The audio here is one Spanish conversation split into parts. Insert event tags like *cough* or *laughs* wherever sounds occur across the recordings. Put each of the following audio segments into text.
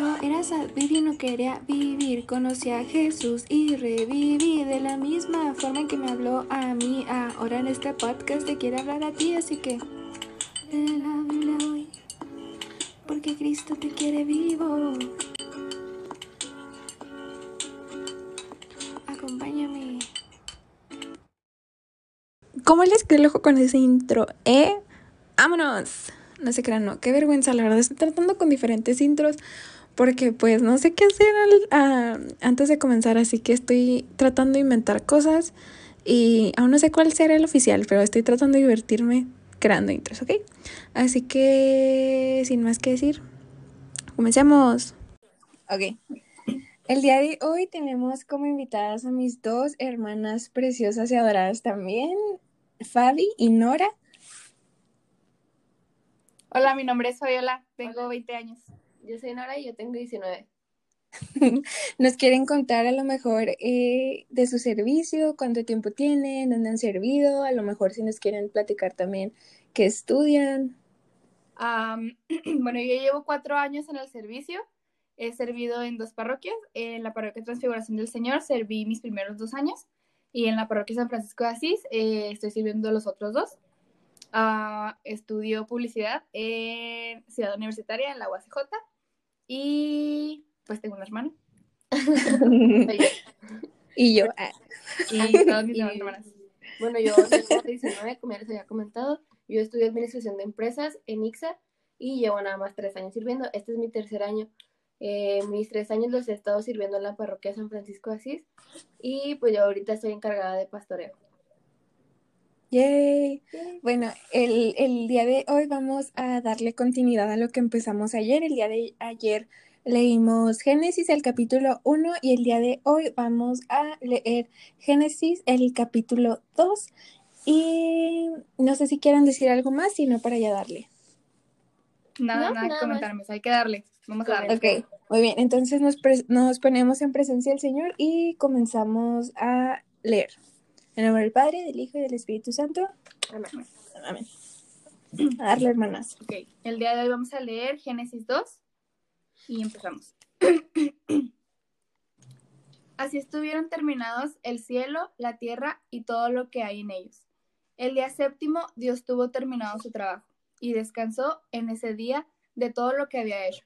Yo era no quería vivir. Conocí a Jesús y reviví de la misma forma en que me habló a mí. Ahora en este podcast te quiero hablar a ti, así que lee la Biblia hoy. Porque Cristo te quiere vivo. Acompáñame. ¿Cómo les quedó el ojo con ese intro? ¿Eh? ¡Vámonos! No se crean, no. Qué vergüenza, la verdad. Estoy tratando con diferentes intros porque pues no sé qué hacer antes de comenzar, así que estoy tratando de inventar cosas y aún no sé cuál será el oficial, pero estoy tratando de divertirme creando intros, ¿ok? Así que sin más que decir, comencemos. Ok. El día de hoy tenemos como invitadas a mis dos hermanas preciosas y adoradas también, Fabi y Nora. Hola, mi nombre es Fabiola, tengo 20 años. Yo soy Nora y yo tengo 19. *laughs* Nos quieren contar a lo mejor eh, de su servicio, cuánto tiempo tienen, dónde han servido, a lo mejor si nos quieren platicar también qué estudian. *clears throat* bueno, yo llevo cuatro años en el servicio. He servido en dos parroquias. En la parroquia Transfiguración del Señor serví mis primeros dos años y en la parroquia San Francisco de Asís eh, estoy sirviendo los otros dos. Uh, estudio publicidad en Ciudad Universitaria, en la UACJ. Y pues tengo una hermana. *laughs* y yo. *laughs* Y todas mis hermanas. Bueno, yo tengo 19, como ya les había comentado. Yo estudio Administración de Empresas en IXA y llevo nada más tres años sirviendo. Este es mi tercer año. Eh, mis tres años los he estado sirviendo en la parroquia San Francisco de Asís y pues yo ahorita estoy encargada de pastoreo. Yay. Bueno, el, el, día de hoy vamos a darle continuidad a lo que empezamos ayer. El día de ayer leímos Génesis, el capítulo 1, y el día de hoy vamos a leer Génesis, el capítulo 2. Y no sé si quieren decir algo más, sino para ya darle. Nada, nada, que comentarme, hay que darle. Vamos a darle. Ok, muy bien. Entonces nos, nos ponemos en presencia del Señor y comenzamos a leer. En nombre del Padre, del Hijo y del Espíritu Santo. Amén. Amén. A darle, hermanas. Ok, el día de hoy vamos a leer Génesis 2 y empezamos. Así estuvieron terminados el cielo, la tierra y todo lo que hay en ellos. El día séptimo Dios tuvo terminado su trabajo y descansó en ese día de todo lo que había hecho.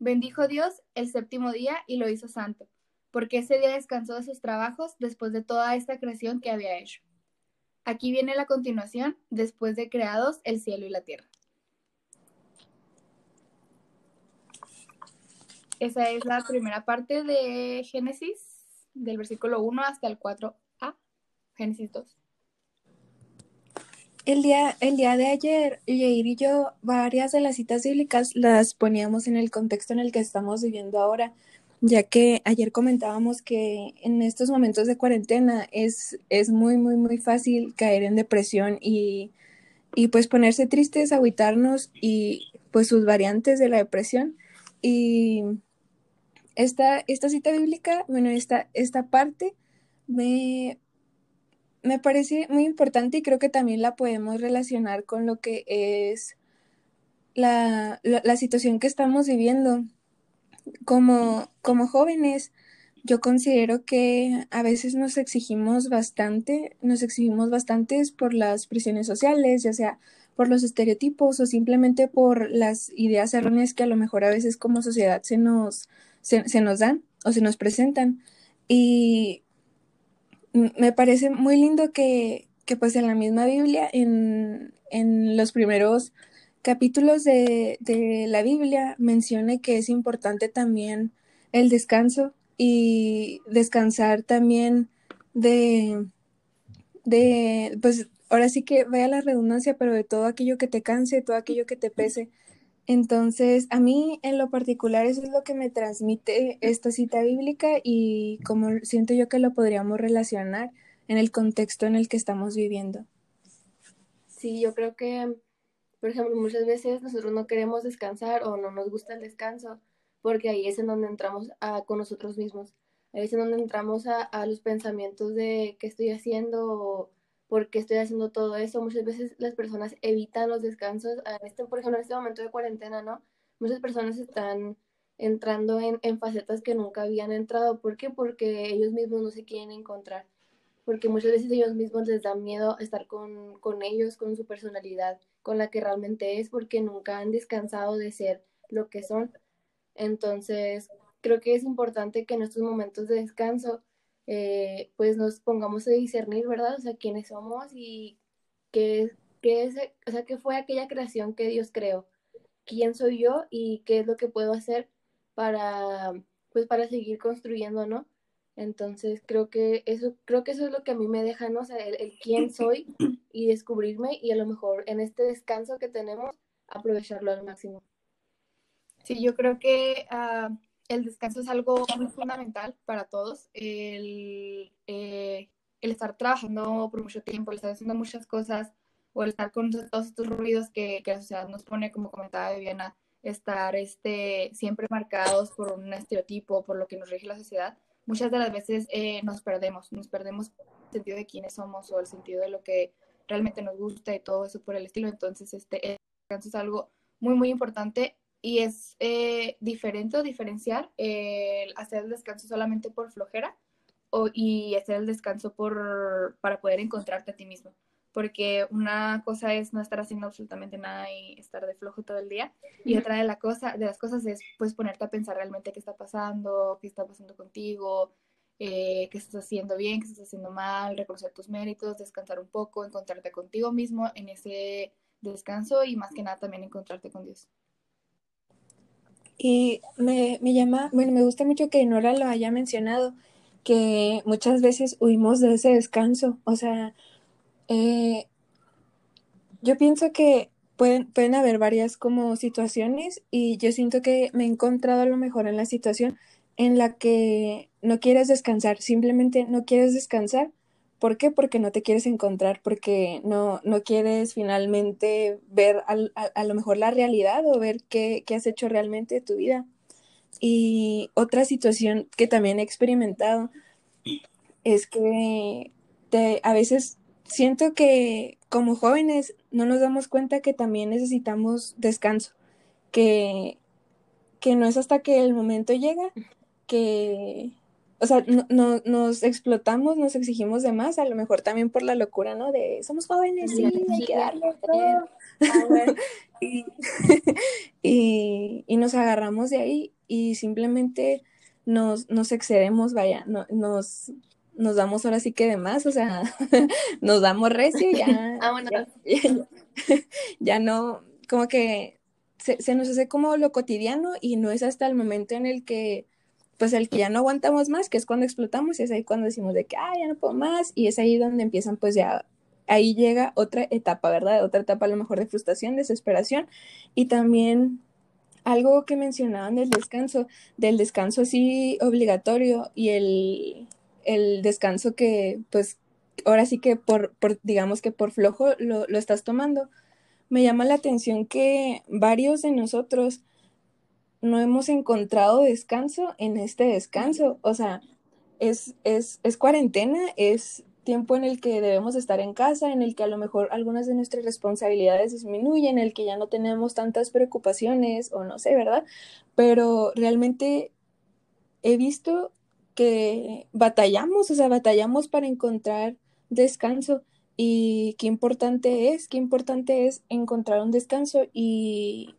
Bendijo Dios el séptimo día y lo hizo santo porque ese día descansó de sus trabajos después de toda esta creación que había hecho. Aquí viene la continuación, después de creados el cielo y la tierra. Esa es la primera parte de Génesis, del versículo 1 hasta el 4a, Génesis 2. El día, el día de ayer, Yair y yo, varias de las citas bíblicas las poníamos en el contexto en el que estamos viviendo ahora ya que ayer comentábamos que en estos momentos de cuarentena es, es muy, muy, muy fácil caer en depresión y, y pues ponerse tristes, aguitarnos y pues sus variantes de la depresión. Y esta, esta cita bíblica, bueno, esta, esta parte me, me parece muy importante y creo que también la podemos relacionar con lo que es la, la situación que estamos viviendo como, como jóvenes, yo considero que a veces nos exigimos bastante, nos exigimos bastantes por las presiones sociales, ya sea por los estereotipos o simplemente por las ideas erróneas que a lo mejor a veces como sociedad se nos, se, nos dan o se nos presentan. Y me parece muy lindo que, que pues en la misma Biblia, en, en los primeros capítulos de, la Biblia menciona que es importante también el descanso y descansar también de, de, pues ahora sí que vaya la redundancia, pero de todo aquello que te canse, todo aquello que te pese. Entonces, a mí en lo particular eso es lo que me transmite esta cita bíblica y como siento yo que lo podríamos relacionar en el contexto en el que estamos viviendo. Sí, yo creo que por ejemplo, muchas veces nosotros no queremos descansar o no nos gusta el descanso, porque ahí es en donde entramos a, con nosotros mismos. Ahí es en donde entramos a, a los pensamientos de qué estoy haciendo o por qué estoy haciendo todo eso. Muchas veces las personas evitan los descansos. Este, por ejemplo, en este momento de cuarentena, ¿no? Muchas personas están entrando en, facetas que nunca habían entrado. ¿Por qué? Porque ellos mismos no se quieren encontrar. Porque muchas veces ellos mismos les da miedo estar con, con ellos, con su personalidad, con la que realmente es, porque nunca han descansado de ser lo que son. Entonces, creo que es importante que en estos momentos de descanso, eh, pues nos pongamos a discernir, ¿verdad? O sea, quiénes somos y qué, qué, es, o sea, qué fue aquella creación que Dios creó, quién soy yo y qué es lo que puedo hacer para, pues, para seguir construyendo, ¿no? Entonces creo que eso, creo que eso es lo que a mí me deja, ¿no? O sea, el, quién *clears throat* soy y descubrirme y a lo mejor en este descanso que tenemos, aprovecharlo al máximo. Sí, yo creo que uh, el descanso es algo muy fundamental para todos. El, eh, el, estar trabajando por mucho tiempo, el estar haciendo muchas cosas o el estar con todos estos ruidos que, que la sociedad nos pone, como comentaba Viviana, estar este, siempre marcados por un estereotipo, por lo que nos rige la sociedad, muchas de las veces eh, nos perdemos, nos perdemos el sentido de quiénes somos o el sentido de lo que realmente nos gusta y todo eso por el estilo. Entonces, este, descanso es algo muy, muy importante y es eh, diferente o diferenciar el hacer el descanso solamente por flojera o, y hacer el descanso por, para poder encontrarte a ti mismo porque una cosa es no estar haciendo absolutamente nada y estar de flojo todo el día, y otra de, la cosa, de las cosas es pues ponerte a pensar realmente qué está pasando, qué está pasando contigo, eh, qué estás haciendo bien, qué estás haciendo mal, reconocer tus méritos, descansar un poco, encontrarte contigo mismo en ese descanso y más que nada también encontrarte con Dios. Y me, me llama, bueno, me gusta mucho que Nora lo haya mencionado, que muchas veces huimos de ese descanso, o sea, eh, yo pienso que pueden, pueden haber varias como situaciones y yo siento que me he encontrado a lo mejor en la situación en la que no quieres descansar, simplemente no quieres descansar. ¿Por qué? Porque no te quieres encontrar, porque no, no quieres finalmente ver a, a, lo mejor la realidad o ver qué, qué has hecho realmente de tu vida. Y otra situación que también he experimentado es que te, a veces siento que como jóvenes no nos damos cuenta que también necesitamos descanso, que, que no es hasta que el momento llega que, o sea, no, nos explotamos, nos exigimos de más, a lo mejor también por la locura, ¿no? De somos jóvenes, sí, hay que darlo todo. *laughs* y, *laughs* y, y, nos agarramos de ahí y simplemente nos, nos excedemos, vaya, no, nos, nos damos ahora sí que de más, o sea, *laughs* nos damos recio y ya, *laughs* ah, *laughs* ya, no, como que se, se, nos hace como lo cotidiano y no es hasta el momento en el que, pues el que ya no aguantamos más, que es cuando explotamos, y es ahí cuando decimos de que, ah, ya no puedo más, y es ahí donde empiezan pues ya, ahí llega otra etapa, ¿verdad? Otra etapa a lo mejor de frustración, desesperación, y también algo que mencionaban del descanso, del descanso así obligatorio y el el descanso que, pues, ahora sí que por, por digamos que por flojo lo, lo, estás tomando. Me llama la atención que varios de nosotros no hemos encontrado descanso en este descanso. O sea, es, es, es cuarentena, es tiempo en el que debemos estar en casa, en el que a lo mejor algunas de nuestras responsabilidades disminuyen, en el que ya no tenemos tantas preocupaciones o no sé, ¿verdad? Pero realmente he visto que batallamos, o sea, batallamos para encontrar descanso y qué importante es, qué importante es encontrar un descanso y,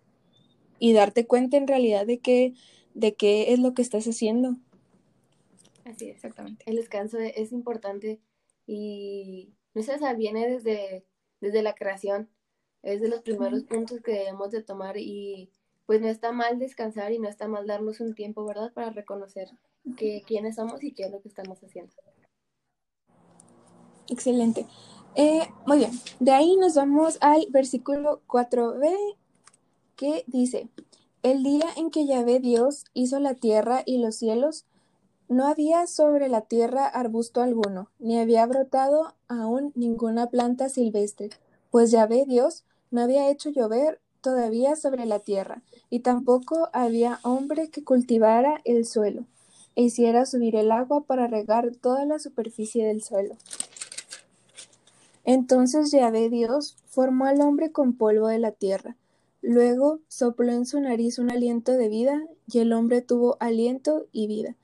y darte cuenta en realidad de qué, de qué es lo que estás haciendo. Así exactamente. El descanso es importante y no sé, o sea, viene desde, desde la creación, es de los primeros puntos que debemos de tomar y pues no está mal descansar y no está mal darnos un tiempo, ¿verdad? Para reconocer que, quiénes somos y qué es lo que estamos haciendo. Excelente. Eh, muy bien, de ahí nos vamos al versículo 4b que dice, el día en que Yahvé Dios hizo la tierra y los cielos, no había sobre la tierra arbusto alguno, ni había brotado aún ninguna planta silvestre, pues Yahvé Dios no había hecho llover todavía sobre la tierra, y tampoco había hombre que cultivara el suelo e hiciera subir el agua para regar toda la superficie del suelo. Entonces Yahvé Dios formó al hombre con polvo de la tierra, Luego sopló en su nariz un aliento de vida, y el hombre tuvo aliento y vida.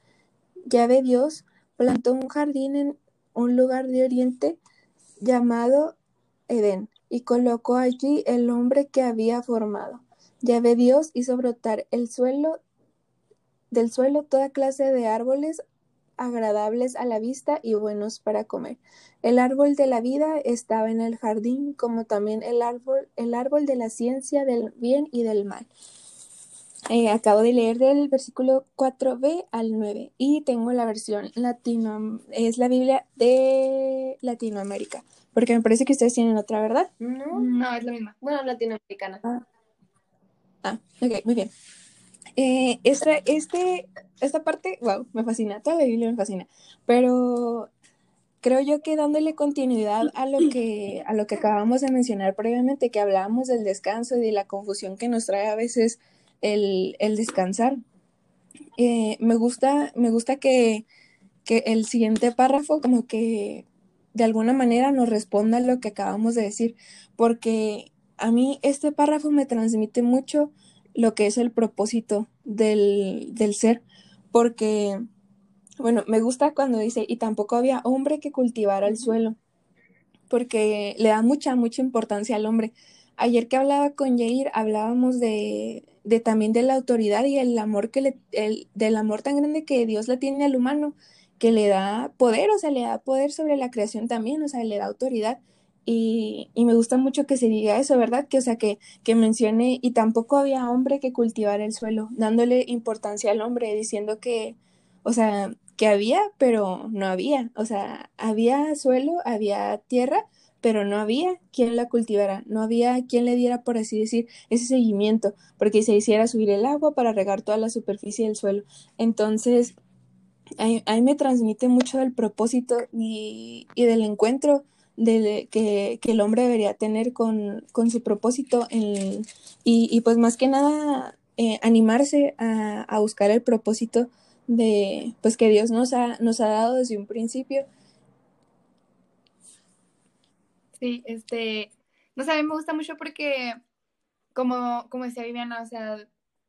Yahvé Dios plantó un jardín en un lugar de oriente llamado Edén, y colocó allí el hombre que había formado. Yahvé Dios hizo brotar el suelo del suelo toda clase de árboles agradables a la vista y buenos para comer. El árbol de la vida estaba en el jardín, como también el árbol, el árbol de la ciencia del bien y del mal. Eh, acabo de leer del versículo 4b al 9 y tengo la versión latino, es la Biblia de Latinoamérica, porque me parece que ustedes tienen otra, ¿verdad? No, No, es la misma. bueno, latinoamericana. Ah, ah ok, muy bien. Eh, esta, este, esta parte, wow, me fascina, toda la Biblia me fascina, pero creo yo que dándole continuidad a lo que, a lo que acabamos de mencionar previamente, que hablábamos del descanso y de la confusión que nos trae a veces el, el descansar. Eh, me gusta, me gusta que, que el siguiente párrafo como que de alguna manera nos responda lo que acabamos de decir, porque a mí este párrafo me transmite mucho lo que es el propósito del, del ser, porque, bueno, me gusta cuando dice, y tampoco había hombre que cultivara el suelo, porque le da mucha, mucha importancia al hombre. Ayer que hablaba con Jair, hablábamos de, de también de la autoridad y el amor que le, el, del amor tan grande que Dios le tiene al humano, que le da poder, o sea, le da poder sobre la creación también, o sea, le da autoridad. Y, y me gusta mucho que se diga eso, ¿verdad? Que, o sea, que, que mencione, y tampoco había hombre que cultivara el suelo, dándole importancia al hombre, diciendo que, o sea, que había, pero no había. O sea, había suelo, había tierra, pero no había quien la cultivara, no había quien le diera, por así decir, ese seguimiento, porque se hiciera subir el agua para regar toda la superficie del suelo. Entonces, ahí, ahí me transmite mucho del propósito y, y del encuentro de, que, que, el hombre debería tener con, con su propósito y, y, pues más que nada eh, animarse a, a buscar el propósito de pues que Dios nos ha, nos ha dado desde un principio. Sí, este, no sé, a mí me gusta mucho porque, como, como decía Viviana, o sea,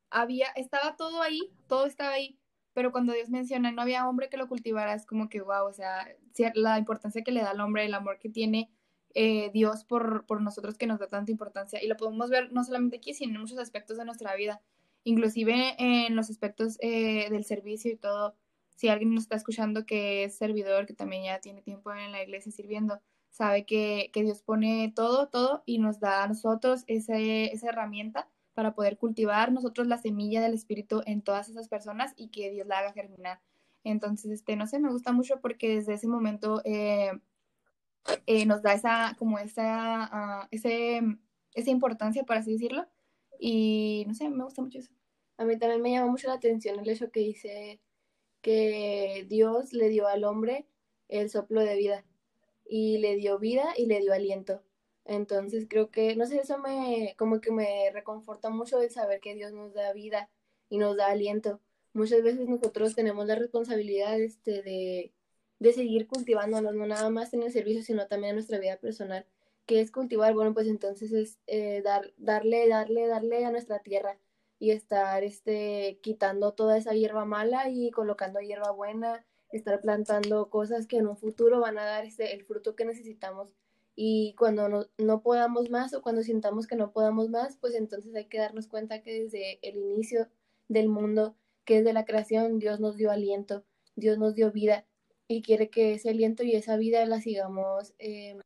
había, estaba todo ahí, todo estaba ahí, pero cuando Dios menciona, no había hombre que lo cultivara, es como que, wow, o sea, la importancia que le da al hombre, el amor que tiene eh, Dios por, por nosotros que nos da tanta importancia, y lo podemos ver no solamente aquí, sino en muchos aspectos de nuestra vida, inclusive en los aspectos eh, del servicio y todo, si alguien nos está escuchando que es servidor, que también ya tiene tiempo en la iglesia sirviendo, sabe que, que, Dios pone todo, todo y nos da a nosotros ese, esa herramienta para poder cultivar nosotros la semilla del Espíritu en todas esas personas y que Dios la haga germinar. Entonces, este, no sé, me gusta mucho porque desde ese momento eh, eh, nos da esa, como esa, uh, ese, esa importancia, por así decirlo. Y no sé, me gusta mucho eso. A mí también me llama mucho la atención el hecho que dice que Dios le dio al hombre el soplo de vida y le dio vida y le dio aliento. Entonces creo que, no sé, eso me, como que me reconforta mucho el saber que Dios nos da vida y nos da aliento. Muchas veces nosotros tenemos la responsabilidad este, de, de seguir cultivándonos, no nada más en el servicio, sino también en nuestra vida personal. que es cultivar? Bueno, pues entonces es eh, dar, darle, darle, darle a nuestra tierra y estar este, quitando toda esa hierba mala y colocando hierba buena estar plantando cosas que en un futuro van a dar este, el fruto que necesitamos. Y cuando no, no, podamos más o cuando sintamos que no podamos más, pues entonces hay que darnos cuenta que desde el inicio del mundo, que desde la creación, Dios nos dio aliento, Dios nos dio vida y quiere que ese aliento y esa vida la sigamos eh,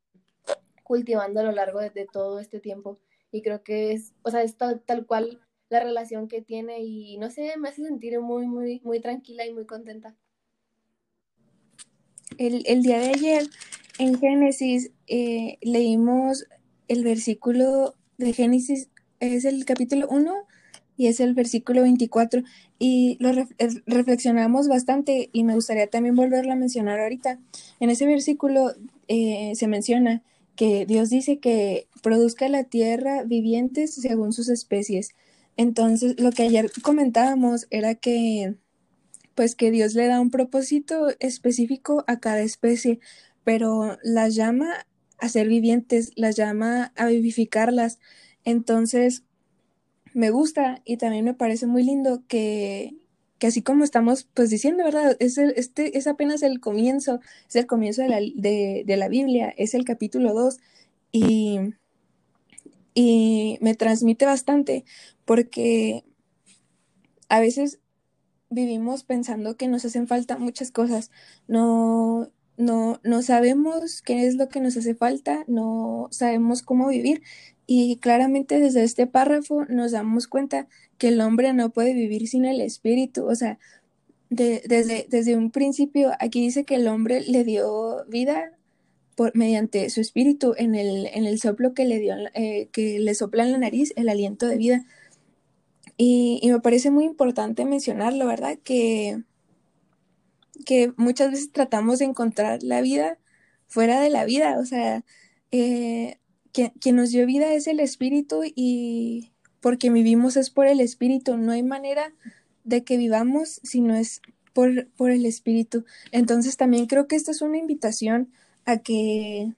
cultivando a lo largo de, de, todo este tiempo. Y creo que es, o sea, es tal, tal cual la relación que tiene y no sé, me hace sentir muy, muy, muy tranquila y muy contenta. El, el día de ayer en Génesis eh, leímos el versículo de Génesis, es el capítulo 1 y es el versículo 24 y lo ref reflexionamos bastante y me gustaría también volverlo a mencionar ahorita. En ese versículo eh, se menciona que Dios dice que produzca la tierra vivientes según sus especies. Entonces, lo que ayer comentábamos era que pues que Dios le da un propósito específico a cada especie, pero las llama a ser vivientes, las llama a vivificarlas. Entonces, me gusta y también me parece muy lindo que, que así como estamos pues diciendo, ¿verdad? Es, este, es apenas el comienzo, es el comienzo de la, de, la Biblia, es el capítulo 2 y, y me transmite bastante porque a veces vivimos pensando que nos hacen falta muchas cosas, no, no, no sabemos qué es lo que nos hace falta, no sabemos cómo vivir y claramente desde este párrafo nos damos cuenta que el hombre no puede vivir sin el espíritu, o sea, desde, desde un principio aquí dice que el hombre le dio vida por, mediante su espíritu en el, en el soplo que le dio, eh, que le sopla en la nariz el aliento de vida. Y, y me parece muy importante mencionarlo, ¿verdad? Que, que muchas veces tratamos de encontrar la vida fuera de la vida, o sea, eh, quien, nos dio vida es el espíritu y porque vivimos es por el espíritu, no hay manera de que vivamos si no es por, por el espíritu. Entonces también creo que esta es una invitación a que,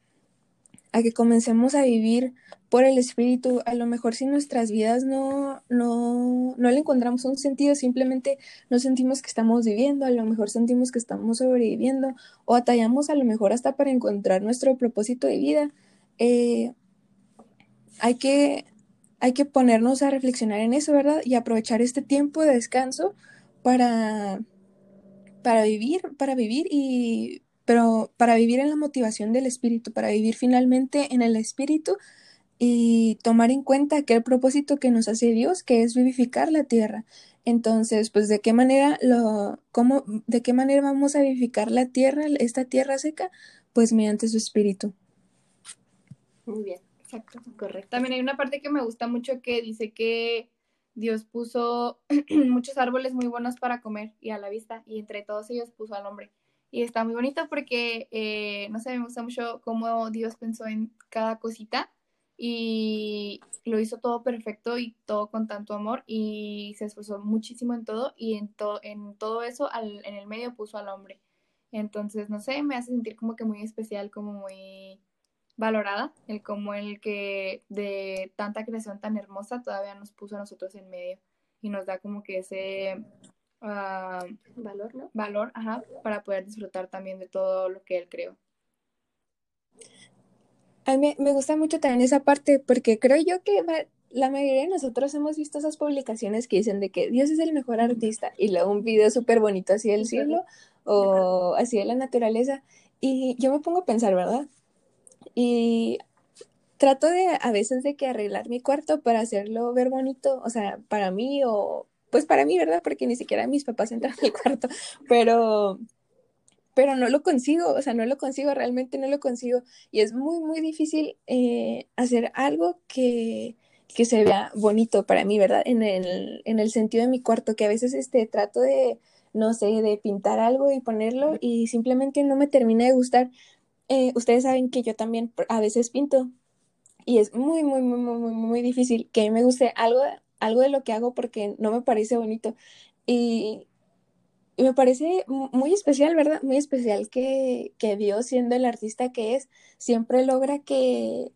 a que comencemos a vivir por el espíritu. A lo mejor si nuestras vidas no, no, no le encontramos un sentido, simplemente no sentimos que estamos viviendo, a lo mejor sentimos que estamos sobreviviendo o atallamos a lo mejor hasta para encontrar nuestro propósito de vida. Eh, hay que, hay que ponernos a reflexionar en eso, ¿verdad? Y aprovechar este tiempo de descanso para, para vivir, para vivir y pero para vivir en la motivación del espíritu, para vivir finalmente en el espíritu y tomar en cuenta aquel propósito que nos hace Dios, que es vivificar la tierra. Entonces, pues de qué manera lo cómo de qué manera vamos a vivificar la tierra, esta tierra seca, pues mediante su espíritu. Muy bien. Exacto, correcto. También hay una parte que me gusta mucho que dice que Dios puso *clears throat* muchos árboles muy buenos para comer y a la vista, y entre todos ellos puso al hombre. Y está muy bonito porque, eh, no sé, me gusta mucho cómo Dios pensó en cada cosita y lo hizo todo perfecto y todo con tanto amor y se esforzó muchísimo en todo y en, en todo eso en el medio puso al hombre. Entonces, no sé, me hace sentir como que muy especial, como muy valorada, el como el que de tanta creación tan hermosa todavía nos puso a nosotros en medio y nos da como que ese ah, valor, ¿no? Valor, ajá, para poder disfrutar también de todo lo que él creó. A mí me gusta mucho también esa parte porque creo yo que la mayoría de nosotros hemos visto esas publicaciones que dicen de que Dios es el mejor artista y luego un video súper bonito así del cielo o así de la naturaleza y yo me pongo a pensar, ¿verdad? Y trato de a veces de que arreglar mi cuarto para hacerlo ver bonito, o sea, para mí o pues para mí, ¿verdad? Porque ni siquiera mis papás entran al cuarto, pero pero no lo consigo, o sea, no lo consigo, realmente no lo consigo y es muy, muy difícil eh, hacer algo que, que se vea bonito para mí, ¿verdad? En el, en el sentido de mi cuarto, que a veces este, trato de, no sé, de pintar algo y ponerlo y simplemente no me termina de gustar. Eh, ustedes saben que yo también a veces pinto y es muy, muy, muy, muy, muy, muy difícil que me guste algo, algo de lo que hago porque no me parece bonito. Y, me parece muy especial, ¿verdad? Muy especial que, que Dios, siendo el artista que es, siempre logra que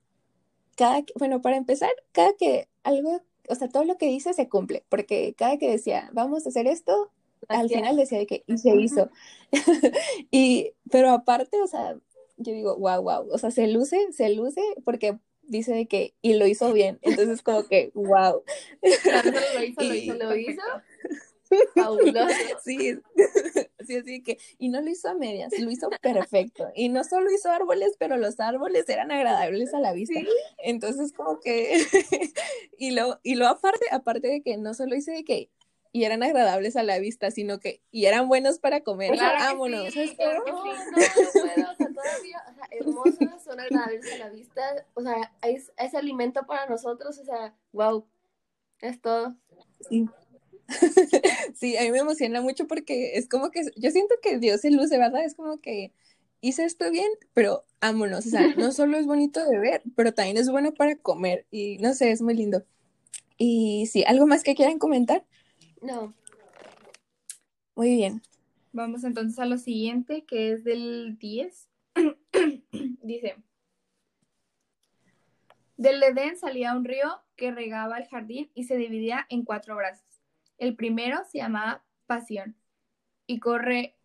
cada, bueno, para empezar, cada que algo, o sea, todo lo que dice se cumple, porque cada que decía, vamos a hacer esto, al final decía que y se hizo. *laughs* y, pero aparte, o sea, yo digo, wow, wow, o sea, se luce, se luce porque dice de que, y lo hizo bien, entonces como que, wow. lo hizo, lo hizo, lo hizo. Sí, *laughs* sí, así que, y no lo hizo a medias, lo hizo perfecto. Y no solo hizo árboles, pero los árboles eran agradables a la vista. Entonces, como que, *laughs* y lo, y lo aparte, aparte de que no solo hice de que y eran agradables a la vista, sino que y eran buenos para comer. Vámonos. Sí, claro no, no, no puedo, o sea, todavía, o sea, hermosos, son agradables a la vista, o sea, es, es alimento para nosotros, o sea, wow, es todo. Sí. *laughs* sí, a mí me emociona mucho porque es como que yo siento que Dios se luce, ¿verdad? Es como que hice esto bien, pero vámonos, o sea, no *laughs* solo es bonito de ver, pero también es bueno para comer y no sé, es muy lindo. Y sí, ¿algo más que quieran comentar? No. Muy bien. Vamos entonces a lo siguiente, que es del 10. *clears throat* Dice, del Edén salía un río que regaba el jardín y se dividía en cuatro brazos. El primero se llamaba Pasión y corre,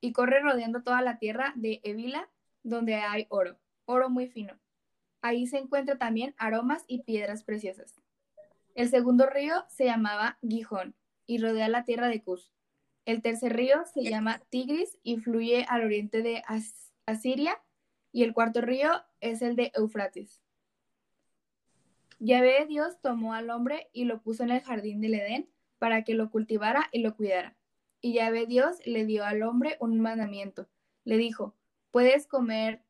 y corre rodeando toda la tierra de Evila, donde hay oro, oro muy fino. Ahí se encuentran también aromas y piedras preciosas. El segundo río se llamaba Gijón y rodea la tierra de Cus. El tercer río se llama Tigris y fluye al oriente de Asiria. Y el cuarto río es el de Eufrates. Yahvé Dios tomó al hombre y lo puso en el jardín del Edén para que lo cultivara y lo cuidara. Y Yahvé Dios le dio al hombre un mandamiento. Le dijo, puedes comer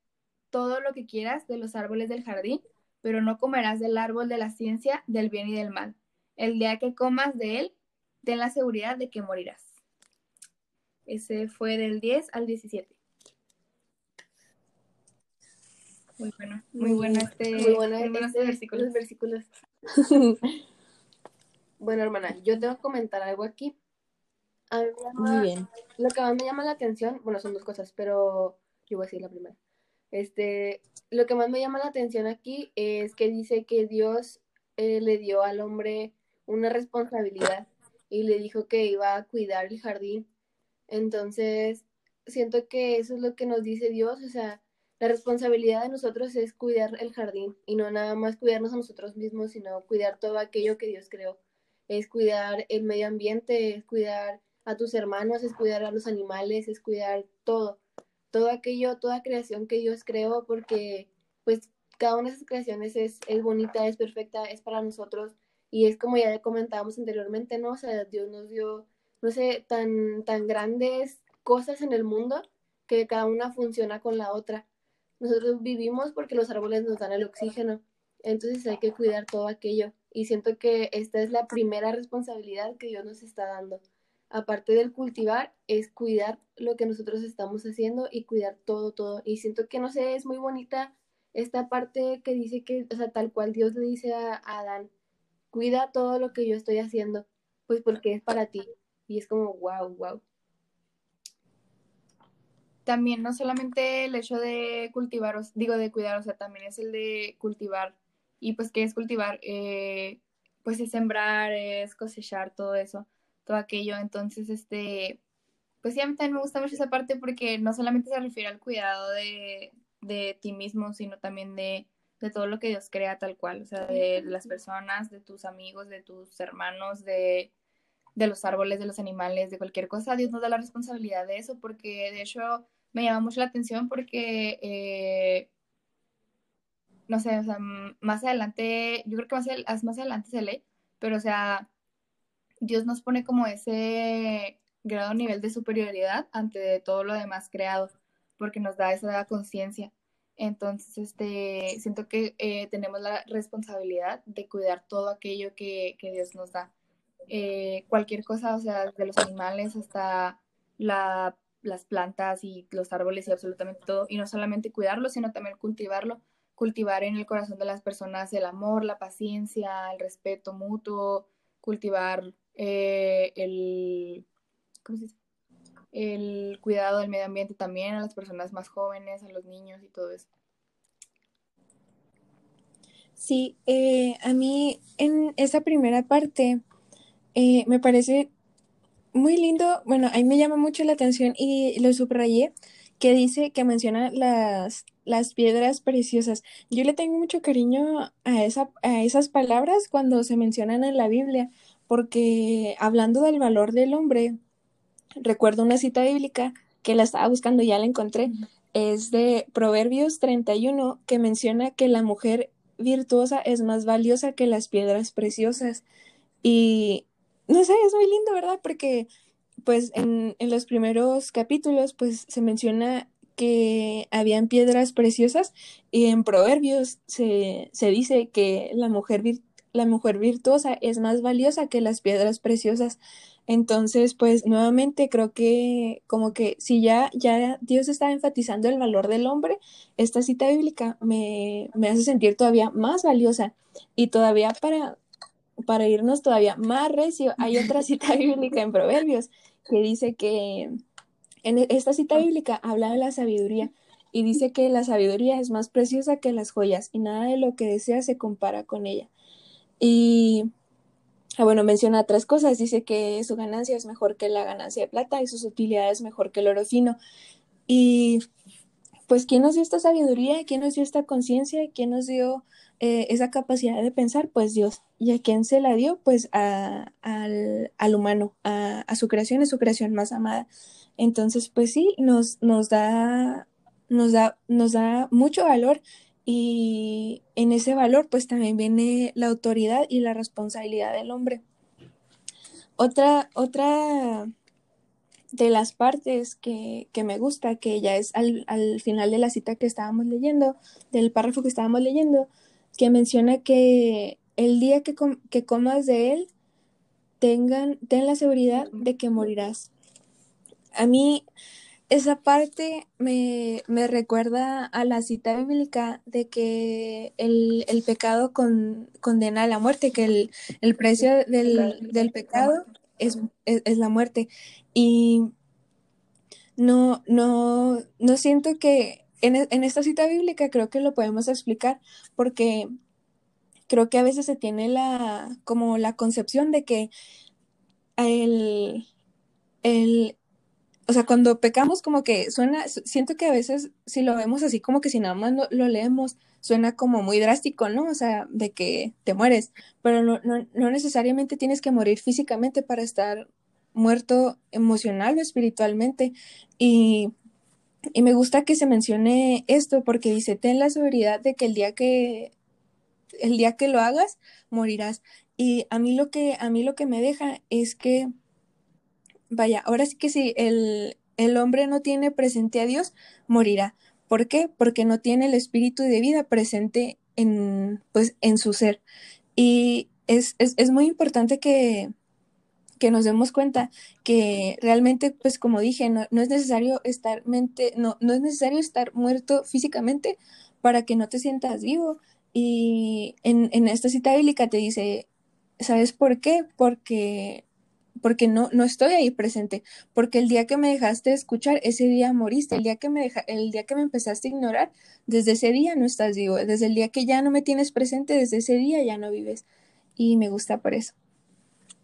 todo lo que quieras de los árboles del jardín, pero no comerás del árbol de la ciencia del bien y del mal. El día que comas de él, ten la seguridad de que morirás. Ese fue del 10 al 17. Muy bueno, muy bueno este, Muy bueno este este- versículo. los versículos. *laughs* bueno, hermana, yo tengo que comentar algo aquí. A mí me llama- Muy bien. Lo que más me llama la atención, bueno, son dos cosas, pero yo voy a decir la primera. Este, lo que más me llama la atención aquí es que dice que Dios eh, le dio al hombre una responsabilidad y le dijo que iba a cuidar el jardín. Entonces, siento que eso es lo que nos dice Dios, o sea, la responsabilidad de nosotros es cuidar el jardín y no nada más cuidarnos a nosotros mismos, sino cuidar todo aquello que Dios creó. Es cuidar el medio ambiente, es cuidar a tus hermanos, es cuidar a los animales, es cuidar todo, todo aquello, toda creación que Dios creó, porque pues cada una de esas creaciones es, bonita, es perfecta, es para nosotros y es como ya comentábamos anteriormente, ¿no? O sea, Dios nos dio, no sé, tan, tan grandes cosas en el mundo que cada una funciona con la otra. Nosotros vivimos porque los árboles nos dan el oxígeno, entonces hay que cuidar todo aquello y siento que esta es la primera responsabilidad que Dios nos está dando aparte del cultivar, es cuidar lo que nosotros estamos haciendo y cuidar todo, todo. Y siento que, no sé, es muy bonita esta parte que dice que, o sea, tal cual Dios le dice a, Adán, cuida todo lo que yo estoy haciendo, pues porque es para ti. Y es como, wow, wow. También no solamente el hecho de cultivar, digo de cuidar, o sea, también es el de cultivar. Y pues, ¿qué es cultivar? Eh, pues es sembrar, es cosechar, todo eso, todo aquello. Entonces, este, pues sí, a mí también me gusta mucho esa parte porque no solamente se refiere al cuidado de, de ti mismo, sino también de, de todo lo que Dios crea tal cual, o sea, de las personas, de tus amigos, de tus hermanos, de, de los árboles, de los animales, de cualquier cosa. Dios nos da la responsabilidad de eso porque de hecho me llama mucho la atención porque, eh, no sé, o sea, más adelante, yo creo que más, más adelante se lee, pero o sea, Dios nos pone como ese grado nivel de superioridad ante todo lo demás creado, porque nos da esa conciencia. Entonces, este, siento que eh, tenemos la responsabilidad de cuidar todo aquello que, que Dios nos da. Eh, cualquier cosa, o sea, de los animales hasta la, las plantas y los árboles y absolutamente todo. Y no solamente cuidarlo, sino también cultivarlo. Cultivar en el corazón de las personas el amor, la paciencia, el respeto mutuo, cultivar eh, el, ¿cómo se dice? el cuidado del medio ambiente también a las personas más jóvenes, a los niños y todo eso. Sí, eh, a mí en esa primera parte eh, me parece muy lindo, bueno, ahí me llama mucho la atención y lo subrayé, que dice que menciona las, las piedras preciosas. Yo le tengo mucho cariño a esa, a esas palabras cuando se mencionan en la Biblia, porque hablando del valor del hombre, recuerdo una cita bíblica que la estaba buscando, ya la encontré, es de Proverbios 31, que menciona que la mujer virtuosa es más valiosa que las piedras preciosas. Y no sé, es muy lindo, ¿verdad? Porque pues en, en los primeros capítulos pues se menciona que habían piedras preciosas y en Proverbios se, se dice que la mujer, vir- la mujer virtuosa es más valiosa que las piedras preciosas. Entonces, pues nuevamente creo que como que si ya, ya Dios está enfatizando el valor del hombre, esta cita bíblica me, me hace sentir todavía más valiosa y todavía para, para irnos todavía más recio, hay otra cita *laughs* bíblica en Proverbios que dice que en esta cita bíblica habla de la sabiduría y dice que la sabiduría es más preciosa que las joyas y nada de lo que desea se compara con ella. Y, ah, bueno, menciona otras cosas, dice que su ganancia es mejor que la ganancia de plata y sus utilidades mejor que el oro fino. Y pues, ¿quién nos dio esta sabiduría? ¿Quién nos dio esta conciencia? ¿Quién nos dio eh, esa capacidad de pensar? Pues Dios. ¿Y a quién se la dio? Pues a, al, al, humano, a, su creación, a su creación más amada. Entonces, pues sí, nos, nos, da, nos, da, nos da mucho valor y en ese valor pues también viene la autoridad y la responsabilidad del hombre. Otra, otra de las partes que, que, me gusta, que ya es al, al, final de la cita que estábamos leyendo, del párrafo que estábamos leyendo, que menciona que el día que, com que comas de él, tengan, ten la seguridad de que morirás. A mí esa parte me, me recuerda a la cita bíblica de que el, el pecado con, condena a la muerte, que el, el precio del, del pecado es, es, la muerte. Y no, no, no siento que en, en, esta cita bíblica creo que lo podemos explicar porque creo que a veces se tiene la, como la concepción de que el, el, o sea, cuando pecamos como que suena, siento que a veces si lo vemos así como que si nada más lo, lo leemos, suena como muy drástico, ¿no? O sea, de que te mueres, pero no, no, no necesariamente tienes que morir físicamente para estar muerto emocional o espiritualmente. Y, y, me gusta que se mencione esto porque dice, ten la seguridad de que el día que, el día que lo hagas, morirás. Y a mí lo que, a mí lo que me deja es que, vaya, ahora sí que si el, el hombre no tiene presente a Dios, morirá. ¿Por qué? Porque no tiene el espíritu de vida presente en, pues, en su ser. Y es, es, es muy importante que, que nos demos cuenta que realmente, pues como dije, no, no, es necesario estar mente, no, no es necesario estar muerto físicamente para que no te sientas vivo. Y en, en esta cita bíblica te dice, ¿sabes por qué? Porque porque no, no estoy ahí presente, porque el día que me dejaste escuchar, ese día moriste, el día que me deja, el día que me empezaste a ignorar, desde ese día no estás vivo, desde el día que ya no me tienes presente, desde ese día ya no vives. Y me gusta por eso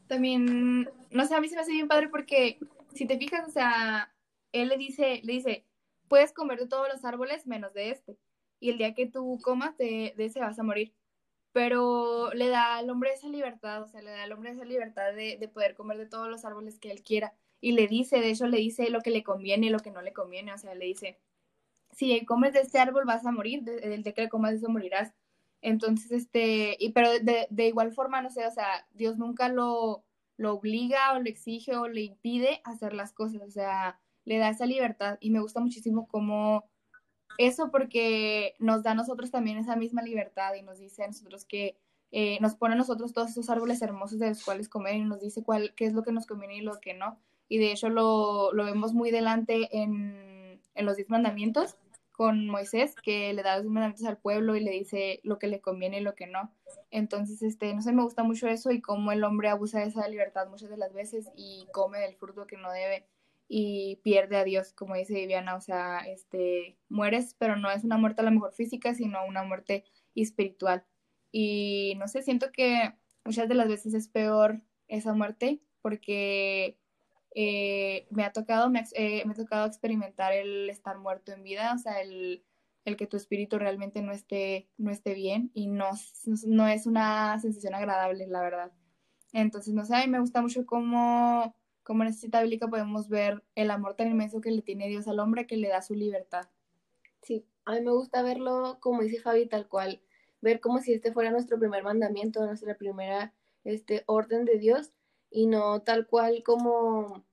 también, no sé, a mí se me hace bien padre porque si te fijas, o sea, él le dice, le dice, puedes comer de todos los árboles menos de este. Y el día que tú comas de, de ese vas a morir. Pero le da al hombre esa libertad, o sea, le da al hombre esa libertad de, de poder comer de todos los árboles que él quiera. Y le dice, de hecho, le dice lo que le conviene y lo que no le conviene. O sea, le dice, si comes de este árbol vas a morir, del día que le comas de eso morirás. Entonces, este, y pero de, de, igual forma, no sé, o sea, Dios nunca lo, lo obliga o le exige o le impide hacer las cosas, o sea, le da esa libertad y me gusta muchísimo como eso porque nos da a nosotros también esa misma libertad y nos dice a nosotros que eh, nos pone a nosotros todos esos árboles hermosos de los cuales comer y nos dice cuál, qué es lo que nos conviene y lo que no. Y de hecho lo, lo vemos muy delante en, en los diez mandamientos, con Moisés, que le da los mandamientos al pueblo y le dice lo que le conviene y lo que no. Entonces, este, no sé, me gusta mucho eso y cómo el hombre abusa de esa libertad muchas de las veces y come del fruto que no debe y pierde a Dios, como dice Viviana, o sea, este, mueres, pero no es una muerte a lo mejor física, sino una muerte espiritual. Y no sé, siento que muchas de las veces es peor esa muerte porque eh, me ha tocado, me, eh, me, ha tocado experimentar el estar muerto en vida, o sea, el, el que tu espíritu realmente no esté, no esté bien y no, no es una sensación agradable, la verdad. Entonces, no sé, a mí me gusta mucho cómo, cómo en esta cita bíblica podemos ver el amor tan inmenso que le tiene Dios al hombre que le da su libertad. Sí, a mí me gusta verlo, como dice Fabi, tal cual, ver como si este fuera nuestro primer mandamiento, nuestra primera este, orden de Dios y no tal cual como,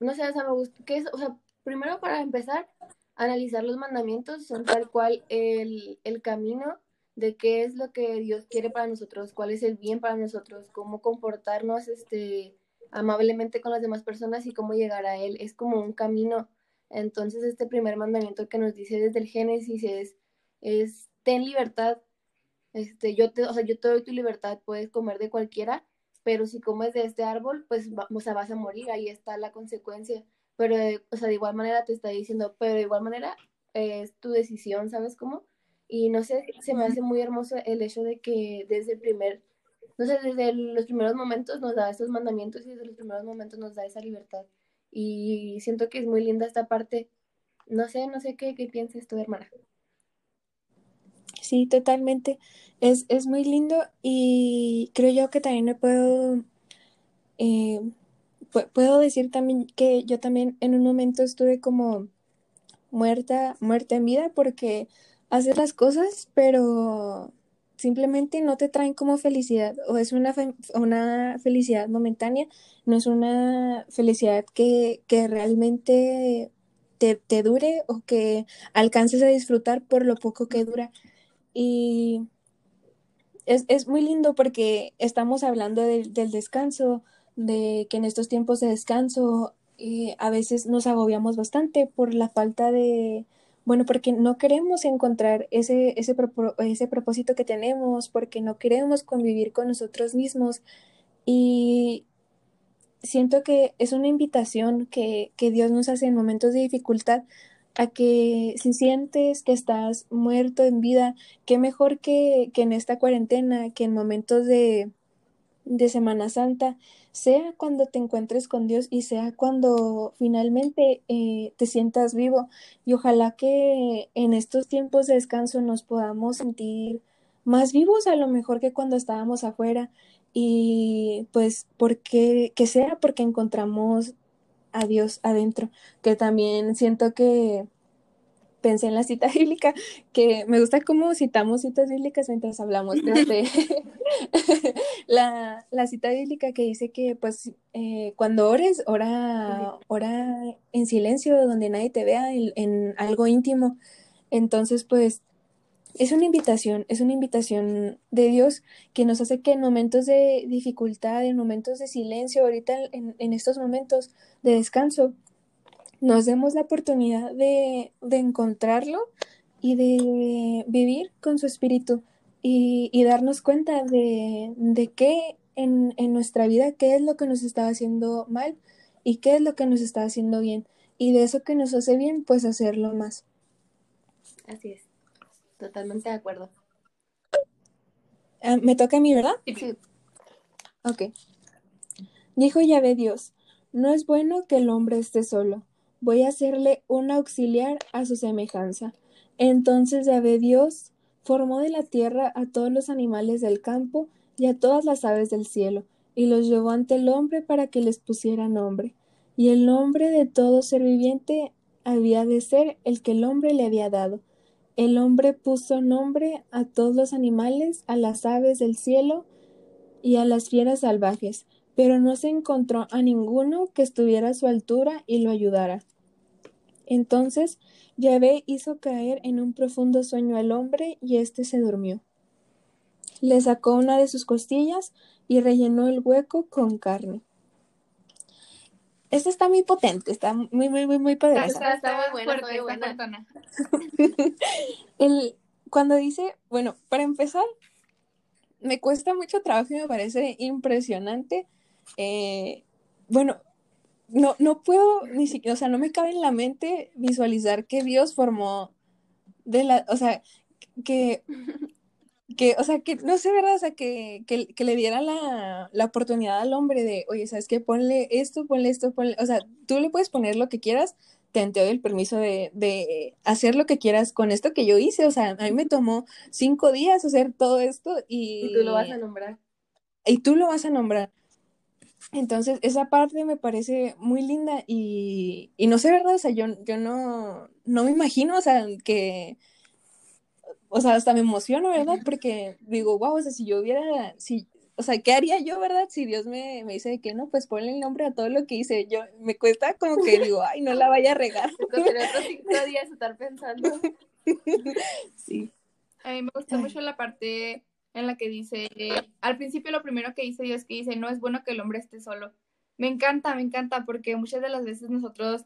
no sé, o me gusta, es, o sea, primero para empezar, analizar los mandamientos son tal cual el, el camino de qué es lo que Dios quiere para nosotros, cuál es el bien para nosotros, cómo comportarnos este, amablemente con las demás personas y cómo llegar a Él. Es como un camino. Entonces, este primer mandamiento que nos dice desde el Génesis es, es ten libertad. Este, yo te, o sea, yo te doy tu libertad, puedes comer de cualquiera, pero si comes de este árbol, pues o sea, vas a morir, ahí está la consecuencia. Pero, o sea, de igual manera te está diciendo, pero de igual manera eh, es tu decisión, ¿sabes cómo? Y no sé, se me hace muy hermoso el hecho de que desde el primer Entonces, desde los primeros momentos nos da estos mandamientos y desde los primeros momentos nos da esa libertad. Y siento que es muy linda esta parte. No sé, no sé qué, qué piensas tú, hermana. Sí, totalmente. Es, es muy lindo y creo yo que también me puedo, eh, puedo decir también que yo también en un momento estuve como muerta, muerta en vida porque haces las cosas, pero simplemente no te traen como felicidad o es una, una felicidad momentánea, no es una felicidad que, que realmente te, te, dure o que alcances a disfrutar por lo poco que dura. Y es, es muy lindo porque estamos hablando del descanso, de que en estos tiempos de descanso eh, a veces nos agobiamos bastante por la falta de, bueno, porque no queremos encontrar ese, ese, ese propósito que tenemos, porque no queremos convivir con nosotros mismos. Y siento que es una invitación que, que Dios nos hace en momentos de dificultad a que si sientes que estás muerto en vida, qué mejor que, que en esta cuarentena, que en momentos de, de Semana Santa, sea cuando te encuentres con Dios y sea cuando finalmente eh, te sientas vivo. Y ojalá que en estos tiempos de descanso nos podamos sentir más vivos a lo mejor que cuando estábamos afuera y pues porque que sea porque encontramos a Dios adentro, que también siento que pensé en la cita *laughs* bíblica, que me gusta cómo citamos citas bíblicas mientras hablamos. Este, *laughs* la, la, cita bíblica que dice que pues eh, cuando ores, ora, ora en silencio, donde nadie te vea, en, en algo íntimo. Entonces, pues es una invitación, es una invitación de Dios que nos hace que en momentos de dificultad, en momentos de silencio, ahorita en, en estos momentos de descanso, nos demos la oportunidad de, encontrarlo y de vivir con su espíritu y, darnos cuenta de, de qué en, nuestra vida, qué es lo que nos está haciendo mal y qué es lo que nos está haciendo bien. Y de eso que nos hace bien, pues hacerlo más. Así es, totalmente de acuerdo. Ah, me toca a mí, ¿verdad? Sí. Ok. Dijo Yahvé Dios, no es bueno que el hombre esté solo voy a hacerle un auxiliar a su semejanza. Entonces Yahvé Dios formó de la tierra a todos los animales del campo y a todas las aves del cielo, y los llevó ante el hombre para que les pusiera nombre. Y el nombre de todo ser viviente había de ser el que el hombre le había dado. El hombre puso nombre a todos los animales, a las aves del cielo y a las fieras salvajes, pero no se encontró a ninguno que estuviera a su altura y lo ayudara. Entonces Yahvé hizo caer en un profundo sueño al hombre y éste se durmió. Le sacó una de sus costillas y rellenó el hueco con carne. Esta está muy potente, está muy, muy, muy, muy poderosa. Está, muy buena, muy buena. *laughs* el, cuando dice, bueno, para empezar, me cuesta mucho trabajo y me parece impresionante. Eh, bueno, no, no puedo ni siquiera, o sea, no me cabe en la mente visualizar que Dios formó de la, o sea, que, que, o sea, que, no sé, ¿verdad? O sea, que, que, le diera la, la, oportunidad al hombre de, oye, ¿sabes qué? Ponle esto, ponle esto, ponle, o sea, tú le puedes poner lo que quieras, te, doy el permiso de, de, hacer lo que quieras con esto que yo hice, o sea, a mí me tomó cinco días hacer todo esto y... Y tú lo vas a nombrar. Y tú lo vas a nombrar. Entonces, esa parte me parece muy linda y, y no sé, ¿verdad? O sea, yo, yo no, no me imagino, o sea, que, o sea, hasta me emociono, ¿verdad? Porque digo, wow, o sea, si yo hubiera, si, o sea, ¿qué haría yo, verdad? Si Dios me, me dice que no, pues ponle el nombre a todo lo que hice. Yo, me cuesta como que digo, ay, no la vaya a regar. *laughs* Pero otros cinco días estar pensando. *laughs* sí. A mí me gustó mucho la parte en la que dice, al principio lo primero que dice Dios que dice, no es bueno que el hombre esté solo. Me encanta, me encanta, porque muchas de las veces nosotros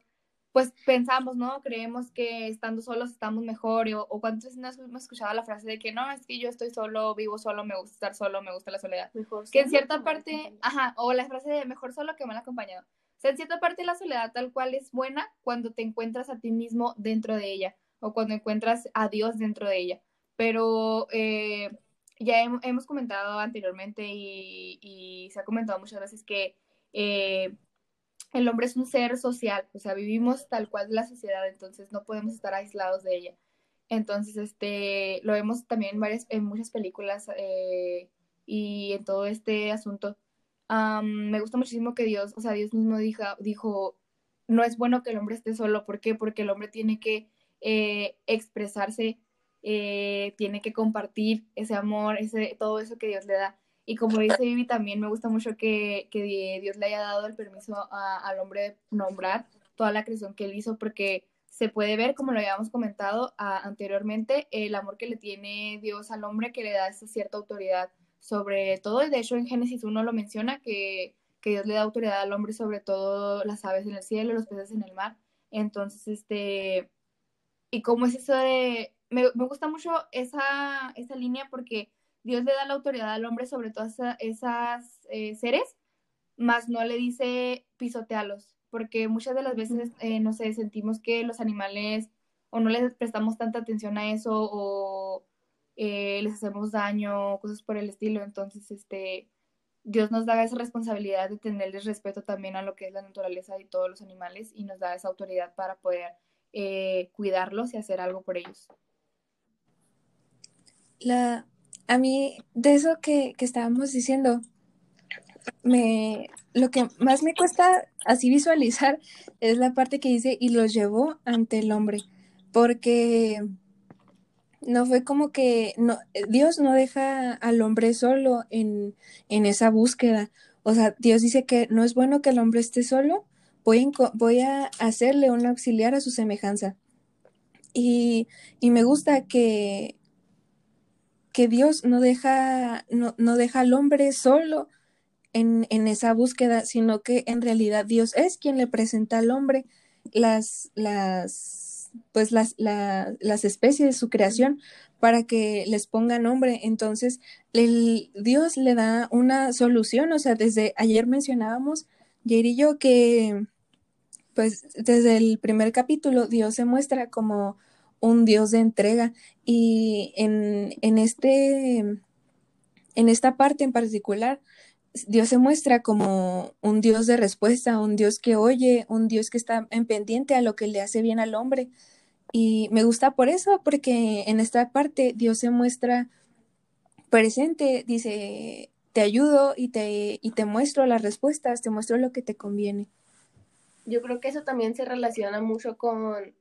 pues pensamos, ¿no? Creemos que estando solos estamos mejor, o, o cuántas veces hemos escuchado la frase de que no, es que yo estoy solo, vivo solo, me gusta estar solo, me gusta la soledad. que en cierta parte, ajá, o la frase de mejor solo que mal acompañado. O sea, en cierta parte la soledad tal cual es buena cuando te encuentras a ti mismo dentro de ella, o cuando encuentras a Dios dentro de ella. Pero eh, ya hemos comentado anteriormente y, se ha comentado muchas veces que eh, el hombre es un ser social, o sea, vivimos tal cual la sociedad, entonces no podemos estar aislados de ella. Entonces, este, lo vemos también en, varias, en muchas películas eh, y en todo este asunto. me gusta muchísimo que Dios, o sea, Dios mismo dijo, dijo, no es bueno que el hombre esté solo. ¿Por qué? Porque el hombre tiene que eh, expresarse, eh, tiene que compartir ese amor, ese, todo eso que Dios le da. Y como dice Vivi, también me gusta mucho que, que Dios le haya dado el permiso al hombre de nombrar toda la creación que él hizo, porque se puede ver, como lo habíamos comentado anteriormente, el amor que le tiene Dios al hombre, que le da esa cierta autoridad sobre todo. De hecho, en Génesis 1 lo menciona que, que Dios le da autoridad al hombre sobre todo las aves en el cielo, los peces en el mar. Entonces, este, y como es eso de, me, me gusta mucho esa, esa línea porque Dios le da la autoridad al hombre sobre todas esas eh, seres, más no le dice pisotealos, porque muchas de las veces, eh, no sé, sentimos que los animales o no les prestamos tanta atención a eso o eh, les hacemos daño, cosas por el estilo. Entonces, este, Dios nos da esa responsabilidad de tenerles respeto también a lo que es la naturaleza y todos los animales y nos da esa autoridad para poder cuidarlos y hacer algo por ellos. La, a mí, de eso que, estábamos diciendo, me, lo que más me cuesta así visualizar *laughs* es la parte que dice y los llevó ante el hombre, porque no fue como que no, Dios no deja al hombre solo en, esa búsqueda. O sea, Dios dice que no es bueno que el hombre esté solo, voy, voy a hacerle un auxiliar a su semejanza. Y, y me gusta que, que Dios no deja, no, deja al hombre solo en, esa búsqueda, sino que en realidad Dios es quien le presenta al hombre las, las, pues las, las especies de su creación para que les ponga nombre. Entonces, el, Dios le da una solución. O sea, desde ayer mencionábamos, Jair y yo, que pues desde el primer capítulo Dios se muestra como un Dios de entrega. Y en, en, este, en esta parte en particular, Dios se muestra como un Dios de respuesta, un Dios que oye, un Dios que está en pendiente a lo que le hace bien al hombre. Y me gusta por eso, porque en esta parte Dios se muestra presente, dice, te ayudo y te, y te muestro las respuestas, te muestro lo que te conviene. Yo creo que eso también se relaciona mucho con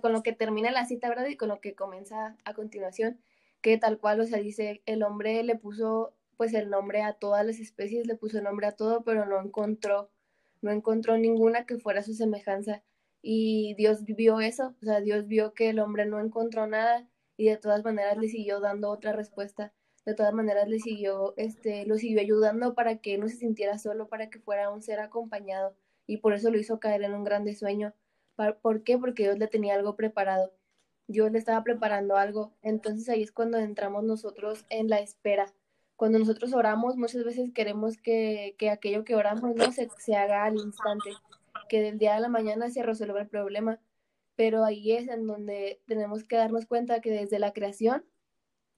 con lo que termina la cita, ¿verdad? Y con lo que comienza a continuación, que tal cual, o sea, dice, el hombre le puso pues el nombre a todas las especies, le puso el nombre a todo, pero no encontró, no encontró ninguna que fuera su semejanza. Y Dios vio eso, o sea, Dios vio que el hombre no encontró nada y de todas maneras le siguió dando otra respuesta. De todas maneras le siguió, este, lo siguió ayudando para que no se sintiera solo, para que fuera un ser acompañado. Y por eso lo hizo caer en un grande sueño ¿Por qué? Porque Dios le tenía algo preparado. Dios le estaba preparando algo. Entonces ahí es cuando entramos nosotros en la espera. Cuando nosotros oramos, muchas veces queremos que, aquello que oramos no se, se haga al instante, que del día a la mañana se resuelva el problema. Pero ahí es en donde tenemos que darnos cuenta que desde la creación,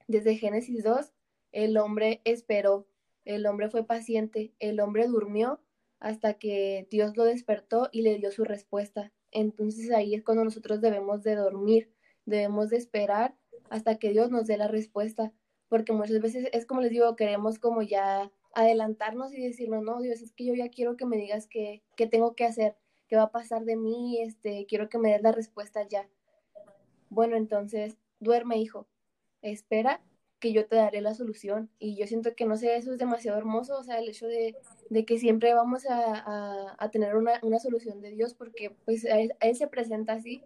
desde Génesis 2, el hombre esperó, el hombre fue paciente, el hombre durmió hasta que Dios lo despertó y le dio su respuesta. Entonces ahí es cuando nosotros debemos de dormir, debemos de esperar hasta que Dios nos dé la respuesta, porque muchas veces es como les digo, queremos como ya adelantarnos y decirnos, no, Dios, es que yo ya quiero que me digas qué, qué tengo que hacer, qué va a pasar de mí, este, quiero que me des la respuesta ya. Bueno, entonces, duerme, hijo, espera que yo te daré la solución. Y yo siento que, no sé, eso es demasiado hermoso, o sea, el hecho de, que siempre vamos a, tener una, solución de Dios, porque pues a él, se presenta así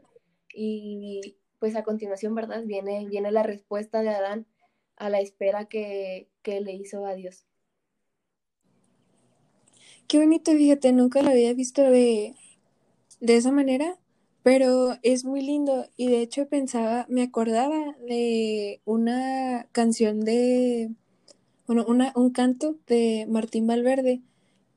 y pues a continuación, ¿verdad? Viene, viene la respuesta de Adán a la espera que, que le hizo a Dios. Qué bonito, fíjate, nunca lo había visto de, de esa manera pero es muy lindo y de hecho pensaba, me acordaba de una canción de, bueno, una, un canto de Martín Valverde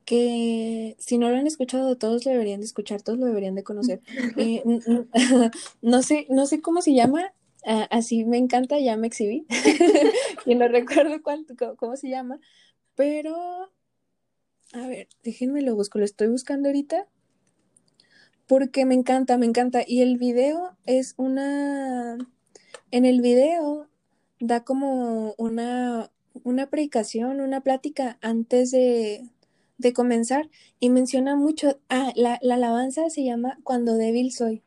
que si no lo han escuchado todos lo deberían de escuchar, todos lo deberían de conocer. Eh, *laughs* *laughs* no sé, no sé cómo se llama, Ah, así me encanta, ya me exhibí. *laughs* y no recuerdo cuánto, cómo se llama. Pero, a ver, déjenme lo busco, lo estoy buscando ahorita. Porque me encanta, me encanta. Y el video es una. En el video da como una, una predicación, una plática antes de, de comenzar y menciona mucho, ah, la, la, alabanza se llama Cuando débil soy.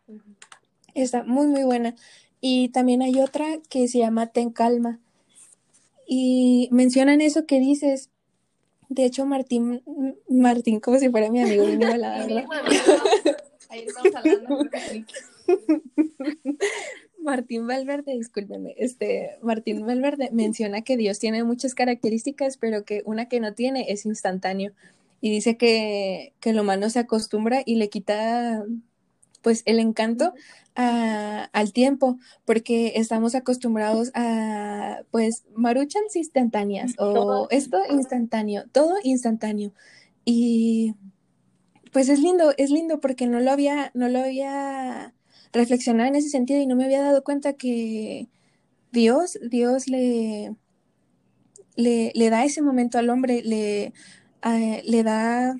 Está muy, muy buena. Y también hay otra que se llama Ten calma. Y mencionan eso que dices. De hecho, Martín, Martín, como si fuera mi amigo, la *laughs* Ahí estamos hablando. *laughs* Martín Valverde, discúlpeme, este, Martín Valverde menciona que Dios tiene muchas características, pero que una que no tiene es instantáneo. Y dice que, que el humano se acostumbra y le quita pues el encanto al tiempo, porque estamos acostumbrados a pues maruchans instantáneas o esto instantáneo, todo instantáneo. Y pues es lindo, es lindo porque no lo había, no lo había reflexionado en ese sentido y no me había dado cuenta que Dios, Dios le, le, le da ese momento al hombre, le, eh, le da,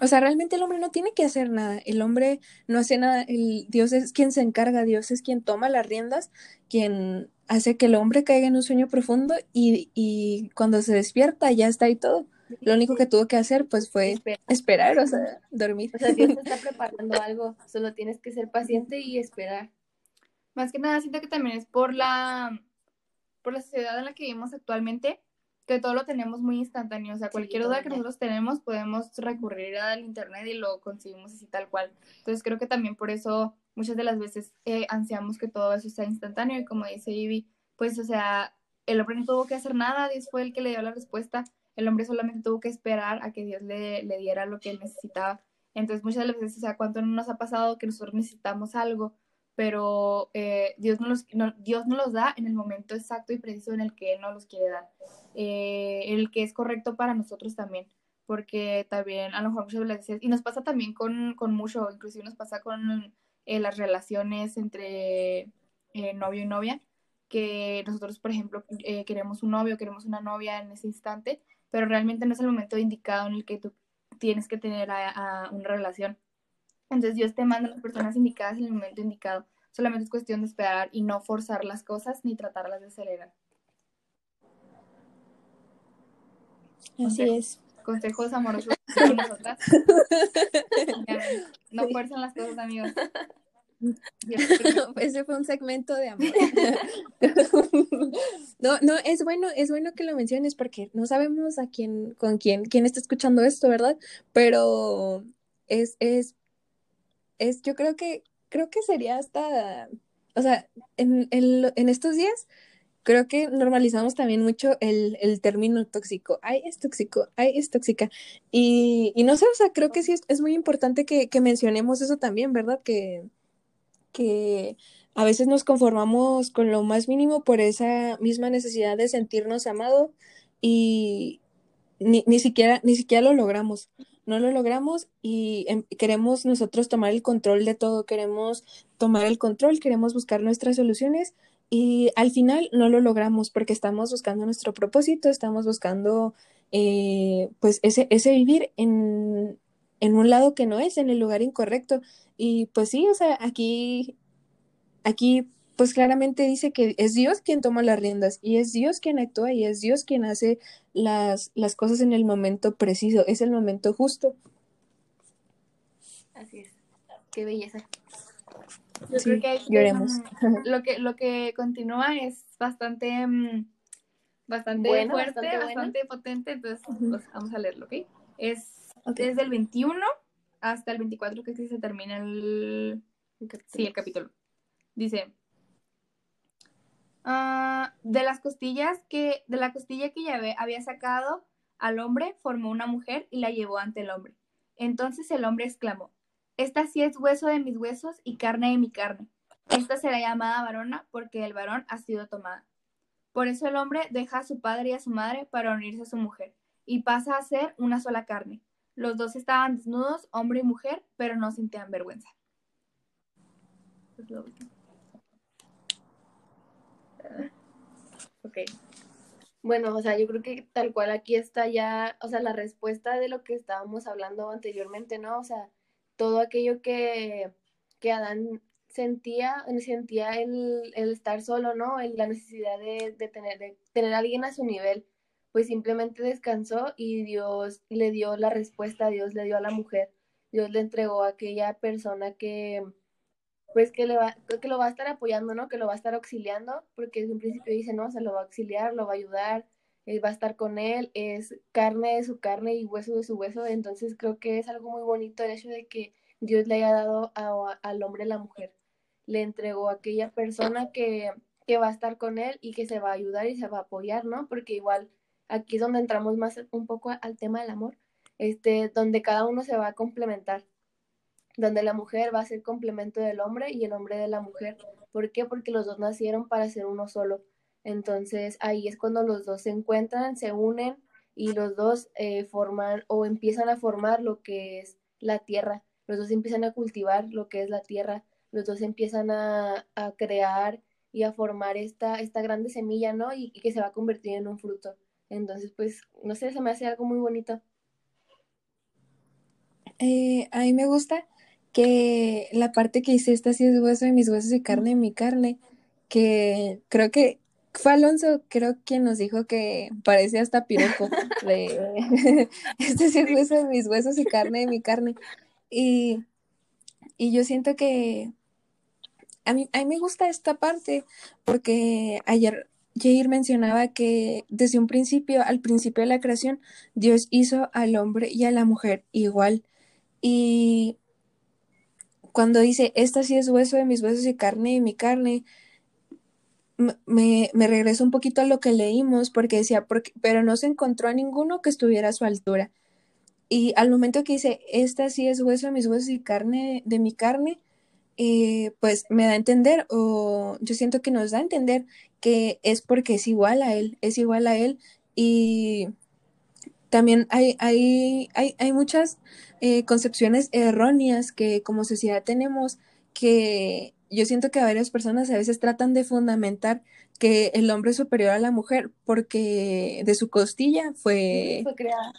o sea, realmente el hombre no tiene que hacer nada, el hombre no hace nada, el, Dios es quien se encarga, Dios es quien toma las riendas, quien hace que el hombre caiga en un sueño profundo y, y cuando se despierta ya está ahí todo. Lo único que tuvo que hacer pues fue esperar, o sea, dormir. O sea, Dios está *laughs* preparando algo, solo tienes que ser paciente y esperar. Más que nada siento que también es por la por la sociedad en la que vivimos actualmente, que todo lo tenemos muy instantáneo, o sea, cualquier duda que nosotros tenemos podemos recurrir al internet y lo conseguimos así tal cual. Entonces creo que también por eso muchas de las veces eh, ansiamos que todo eso sea instantáneo y como dice Ivy, pues o sea, el hombre no tuvo que hacer nada, Dios fue el que le dio la respuesta, el hombre solamente tuvo que esperar a que Dios le, le diera lo que él necesitaba. Entonces muchas de las veces, o sea, ¿cuánto no nos ha pasado que nosotros necesitamos algo? Pero eh, Dios, no los, Dios no los da en el momento exacto y preciso en el que Él no los quiere dar, eh, el que es correcto para nosotros también, porque también a lo mejor muchas veces, y nos pasa también con, con mucho, inclusive nos pasa con eh, las relaciones entre novio y novia, que nosotros, por ejemplo, queremos un novio, queremos una novia en ese instante, pero realmente no es el momento indicado en el que tú tienes que tener una relación entonces Dios te manda a las personas indicadas en el momento indicado. Solamente es cuestión de esperar y no forzar las cosas ni tratarlas de acelerar. Así es. Consejos amorosos *laughs* para nosotras. *laughs* no fuercen las cosas, amigos. *laughs* Ese fue un segmento de amor. No, no, es bueno, es bueno que lo menciones porque no sabemos a quién, con quién, quién está escuchando esto, ¿verdad? Pero es, es es, yo creo que, creo que sería hasta, o sea, en, en, estos días creo que normalizamos también mucho el, el, término tóxico. Ay, es tóxico, ay, es tóxica. Y, y no sé, o sea, creo que sí es, es muy importante que, que, mencionemos eso también, ¿verdad? Que, que a veces nos conformamos con lo más mínimo por esa misma necesidad de sentirnos amado y ni, ni siquiera, ni siquiera lo logramos no lo logramos y em, queremos nosotros tomar el control de todo, queremos tomar el control, queremos buscar nuestras soluciones y al final no lo logramos porque estamos buscando nuestro propósito, estamos buscando eh, pues ese, ese vivir en, en un lado que no es, en el lugar incorrecto. Y pues sí, o sea, aquí, aquí pues claramente dice que es Dios quien toma las riendas y es Dios quien actúa y es Dios quien hace las, las cosas en el momento preciso, es el momento justo. Así es, qué belleza. Yo creo que lloremos. *laughs* lo que lo que continúa es bastante mm, bastante fuerte, bastante, potente, entonces pues, vamos a leerlo, ¿ok? Es desde el 21 hasta el 24 que se termina el, sí, el capítulo. Dice, Ah, de las costillas que, de la costilla que Yahvé había sacado al hombre, formó una mujer y la llevó ante el hombre. Entonces el hombre exclamó, Esta sí es hueso de mis huesos y carne de mi carne. Esta será llamada varona porque el varón ha sido tomada. Por eso el hombre deja a su padre y a su madre para unirse a su mujer y pasa a ser una sola carne. Los dos estaban desnudos, hombre y mujer, pero no sentían vergüenza. Ok. Bueno, o sea, yo creo que tal cual aquí está ya, o sea, la respuesta de lo que estábamos hablando anteriormente, ¿no? O sea, todo aquello que, que Adán sentía, sentía el, el estar solo, ¿no? la necesidad de, de, tener, tener alguien a su nivel, pues simplemente descansó y Dios le dio la respuesta, Dios le dio a la mujer, Dios le entregó a aquella persona que, pues que, le va, que lo va a estar apoyando, ¿no? Que lo va a estar auxiliando, porque un principio dice, no, se lo va a auxiliar, lo va a ayudar, él va a estar con él, es carne de su carne y hueso de su hueso, entonces creo que es algo muy bonito el hecho de que Dios le haya dado al hombre la mujer, le entregó a aquella persona que, que va a estar con él y que se va a ayudar y se va a apoyar, ¿no? Porque igual aquí es donde entramos más un poco al tema del amor, este, donde cada uno se va a complementar donde la mujer va a ser complemento del hombre y el hombre de la mujer. ¿Por qué? Porque los dos nacieron para ser uno solo. Entonces ahí es cuando los dos se encuentran, se unen y los dos eh, forman o empiezan a formar lo que es la tierra. Los dos empiezan a cultivar lo que es la tierra. Los dos empiezan a, crear y a formar esta, esta grande semilla, ¿no? Y, y que se va a convertir en un fruto. Entonces, pues, no sé, se me hace algo muy bonito. Eh, a mí me gusta que la parte que hice esta sí es hueso de mis huesos y carne de mi carne, que creo que fue Alonso, creo quien nos dijo que parece hasta piroco *laughs* de *laughs* este sí es hueso de mis huesos y carne de mi carne. Y, y yo siento que a mí, a mí me gusta esta parte porque ayer Jair mencionaba que desde un principio, al principio de la creación, Dios hizo al hombre y a la mujer igual. Y cuando dice, esta sí es hueso de mis huesos y carne de mi carne, me, me regreso un poquito a lo que leímos, porque decía, porque, pero no se encontró a ninguno que estuviera a su altura. Y al momento que dice, esta sí es hueso de mis huesos y carne de, mi carne, eh, pues me da a entender, o yo siento que nos da a entender que es porque es igual a él, es igual a él. Y también hay, hay, hay, hay muchas eh, concepciones erróneas que como sociedad tenemos que yo siento que varias personas a veces tratan de fundamentar que el hombre es superior a la mujer porque de su costilla fue,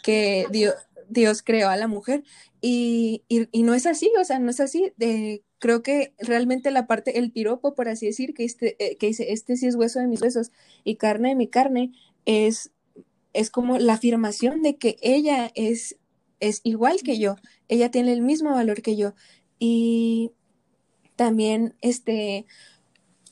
que Dios, Dios, creó a la mujer y, y, no es así, o sea, no es así. De, creo que realmente la parte, el piropo, por así decir, que, este, eh, que dice, este sí es hueso de mis huesos y carne de mi carne, es es como la afirmación de que ella es, es igual que yo, ella tiene el mismo valor que yo. Y también, este,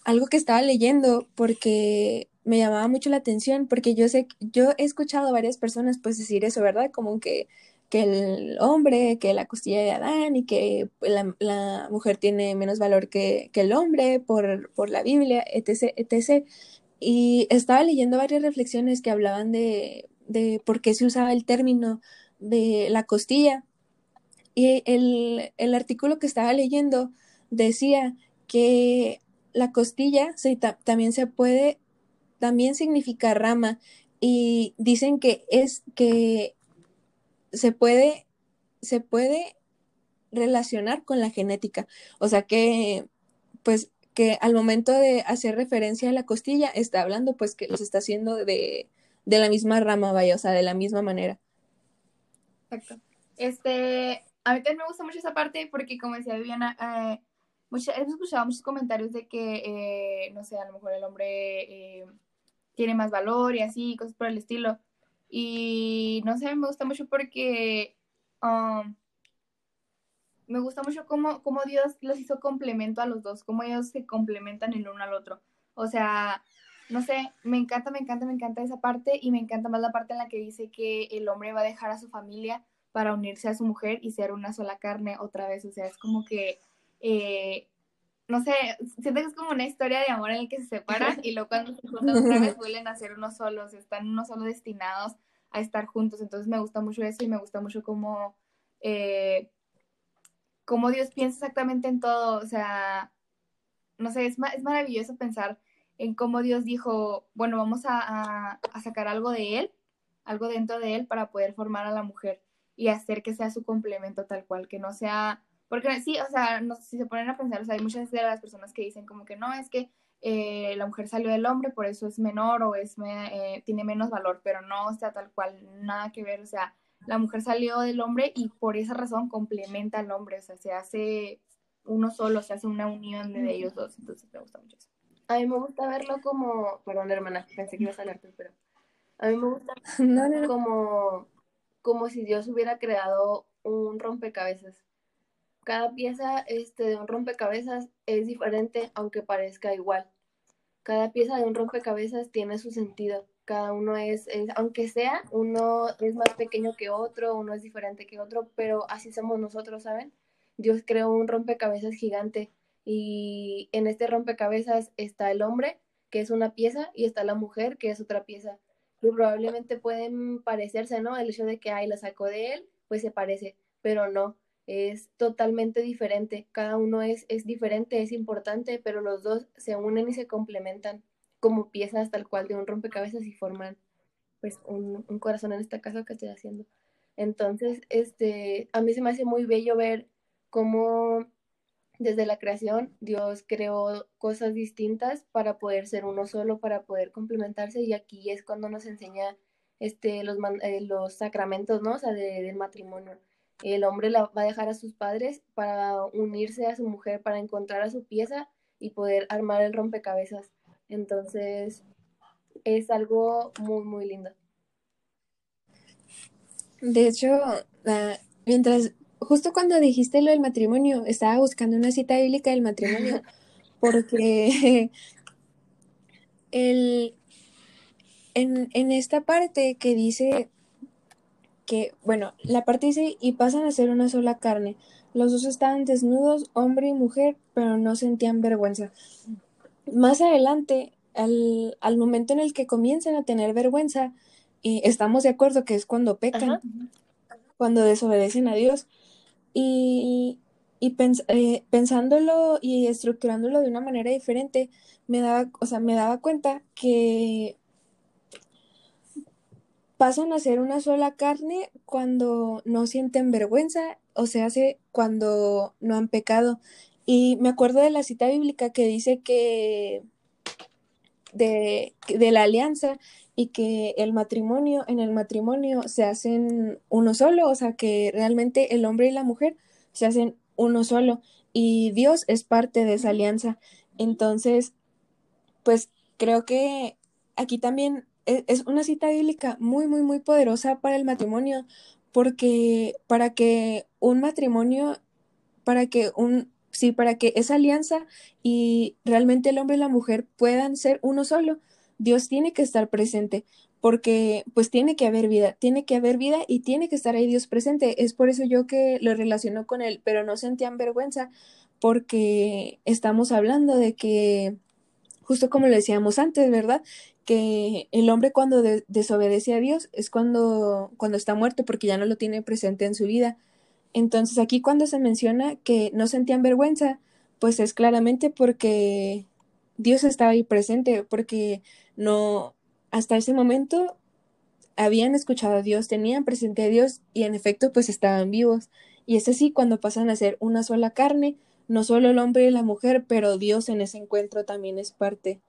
algo que estaba leyendo porque me llamaba mucho la atención, porque yo sé, yo he escuchado a varias personas pues decir eso, ¿verdad? Como que, que el hombre, que la costilla de Adán y que la, la mujer tiene menos valor que, que el hombre por, por la Biblia, etc., etc. Y estaba leyendo varias reflexiones que hablaban de, de por qué se usaba el término de la costilla. Y el, el artículo que estaba leyendo decía que la costilla se, también se puede, también significa rama. Y dicen que es que se puede, se puede relacionar con la genética. O sea que, pues, que al momento de hacer referencia a la costilla, está hablando pues que los está haciendo de, de la misma rama, vaya, o sea, de la misma manera. Exacto. Este, a mí también me gusta mucho esa parte porque, como decía Viviana, eh, hemos escuchado muchos comentarios de que, eh, no sé, a lo mejor el hombre eh, tiene más valor y así, cosas por el estilo. Y no sé, me gusta mucho porque um, me gusta mucho cómo, cómo Dios los hizo complemento a los dos, cómo ellos se complementan el uno al otro. O sea, no sé, me encanta, me encanta, me encanta esa parte y me encanta más la parte en la que dice que el hombre va a dejar a su familia para unirse a su mujer y ser una sola carne otra vez. O sea, es como que, eh, no sé, siento que es como una historia de amor en el que se separan *laughs* y luego cuando se juntan otra vez vuelven a ser uno solos, están uno solo destinados a estar juntos. Entonces me gusta mucho eso y me gusta mucho cómo... Eh, cómo Dios piensa exactamente en todo, o sea, no sé, es, es maravilloso pensar en cómo Dios dijo, bueno, vamos a, sacar algo de él, algo dentro de él para poder formar a la mujer y hacer que sea su complemento tal cual, que no sea, porque sí, o sea, no, si se ponen a pensar, o sea, hay muchas de las personas que dicen como que no, es que eh, la mujer salió del hombre, por eso es menor o es eh, tiene menos valor, pero no está tal cual, nada que ver, o sea, la mujer salió del hombre y por esa razón complementa al hombre, o sea, se hace uno solo, se hace una unión de ellos dos, entonces me gusta mucho eso. A mí me gusta verlo como, perdón hermana, pensé que ibas a hablar tú, pero a mí me gusta *laughs* como, como si Dios hubiera creado un rompecabezas. Cada pieza este, de un rompecabezas es diferente, aunque parezca igual. Cada pieza de un rompecabezas tiene su sentido. Cada uno es, es, aunque sea, uno es más pequeño que otro, uno es diferente que otro, pero así somos nosotros, ¿saben? Dios creó un rompecabezas gigante y en este rompecabezas está el hombre, que es una pieza, y está la mujer, que es otra pieza. Y probablemente pueden parecerse, ¿no? El hecho de que, ay, la sacó de él, pues se parece, pero no, es totalmente diferente. Cada uno es, es diferente, es importante, pero los dos se unen y se complementan como piezas tal cual de un rompecabezas y forman pues un, un corazón en este caso que estoy haciendo. Entonces, este, a mí se me hace muy bello ver cómo desde la creación Dios creó cosas distintas para poder ser uno solo, para poder complementarse y aquí es cuando nos enseña este, los, eh, los sacramentos, ¿no? O sea, del matrimonio. El hombre la, va a dejar a sus padres para unirse a su mujer, para encontrar a su pieza y poder armar el rompecabezas. Entonces, es algo muy, muy lindo. De hecho, mientras justo cuando dijiste lo del matrimonio, estaba buscando una cita bíblica del matrimonio, *laughs* porque el, en, en esta parte que dice que, bueno, la parte dice, y pasan a ser una sola carne. Los dos estaban desnudos, hombre y mujer, pero no sentían vergüenza. Más adelante, al, al momento en el que comienzan a tener vergüenza, y estamos de acuerdo que es cuando pecan, cuando desobedecen a Dios, y, y eh, pensándolo y estructurándolo de una manera diferente, me daba, o sea, me daba cuenta que pasan a ser una sola carne cuando no sienten vergüenza, o se hace cuando no han pecado. Y me acuerdo de la cita bíblica que dice que de, de la alianza y que el matrimonio, en el matrimonio se hacen uno solo, o sea que realmente el hombre y la mujer se hacen uno solo y Dios es parte de esa alianza. Entonces, pues creo que aquí también e-, es una cita bíblica muy, muy, muy poderosa para el matrimonio, porque para que un matrimonio, para que un, sí, para que esa alianza y realmente el hombre y la mujer puedan ser uno solo, Dios tiene que estar presente, porque pues tiene que haber vida, tiene que haber vida y tiene que estar ahí Dios presente. Es por eso yo que lo relaciono con él, pero no sentían vergüenza, porque estamos hablando de que, justo como lo decíamos antes, ¿verdad? Que el hombre cuando desobedece a Dios es cuando, cuando está muerto, porque ya no lo tiene presente en su vida. Entonces aquí cuando se menciona que no sentían vergüenza, pues es claramente porque Dios estaba ahí presente, porque no, hasta ese momento habían escuchado a Dios, tenían presente a Dios y en efecto pues estaban vivos. Y es así cuando pasan a ser una sola carne, no solo el hombre y la mujer, pero Dios en ese encuentro también es parte.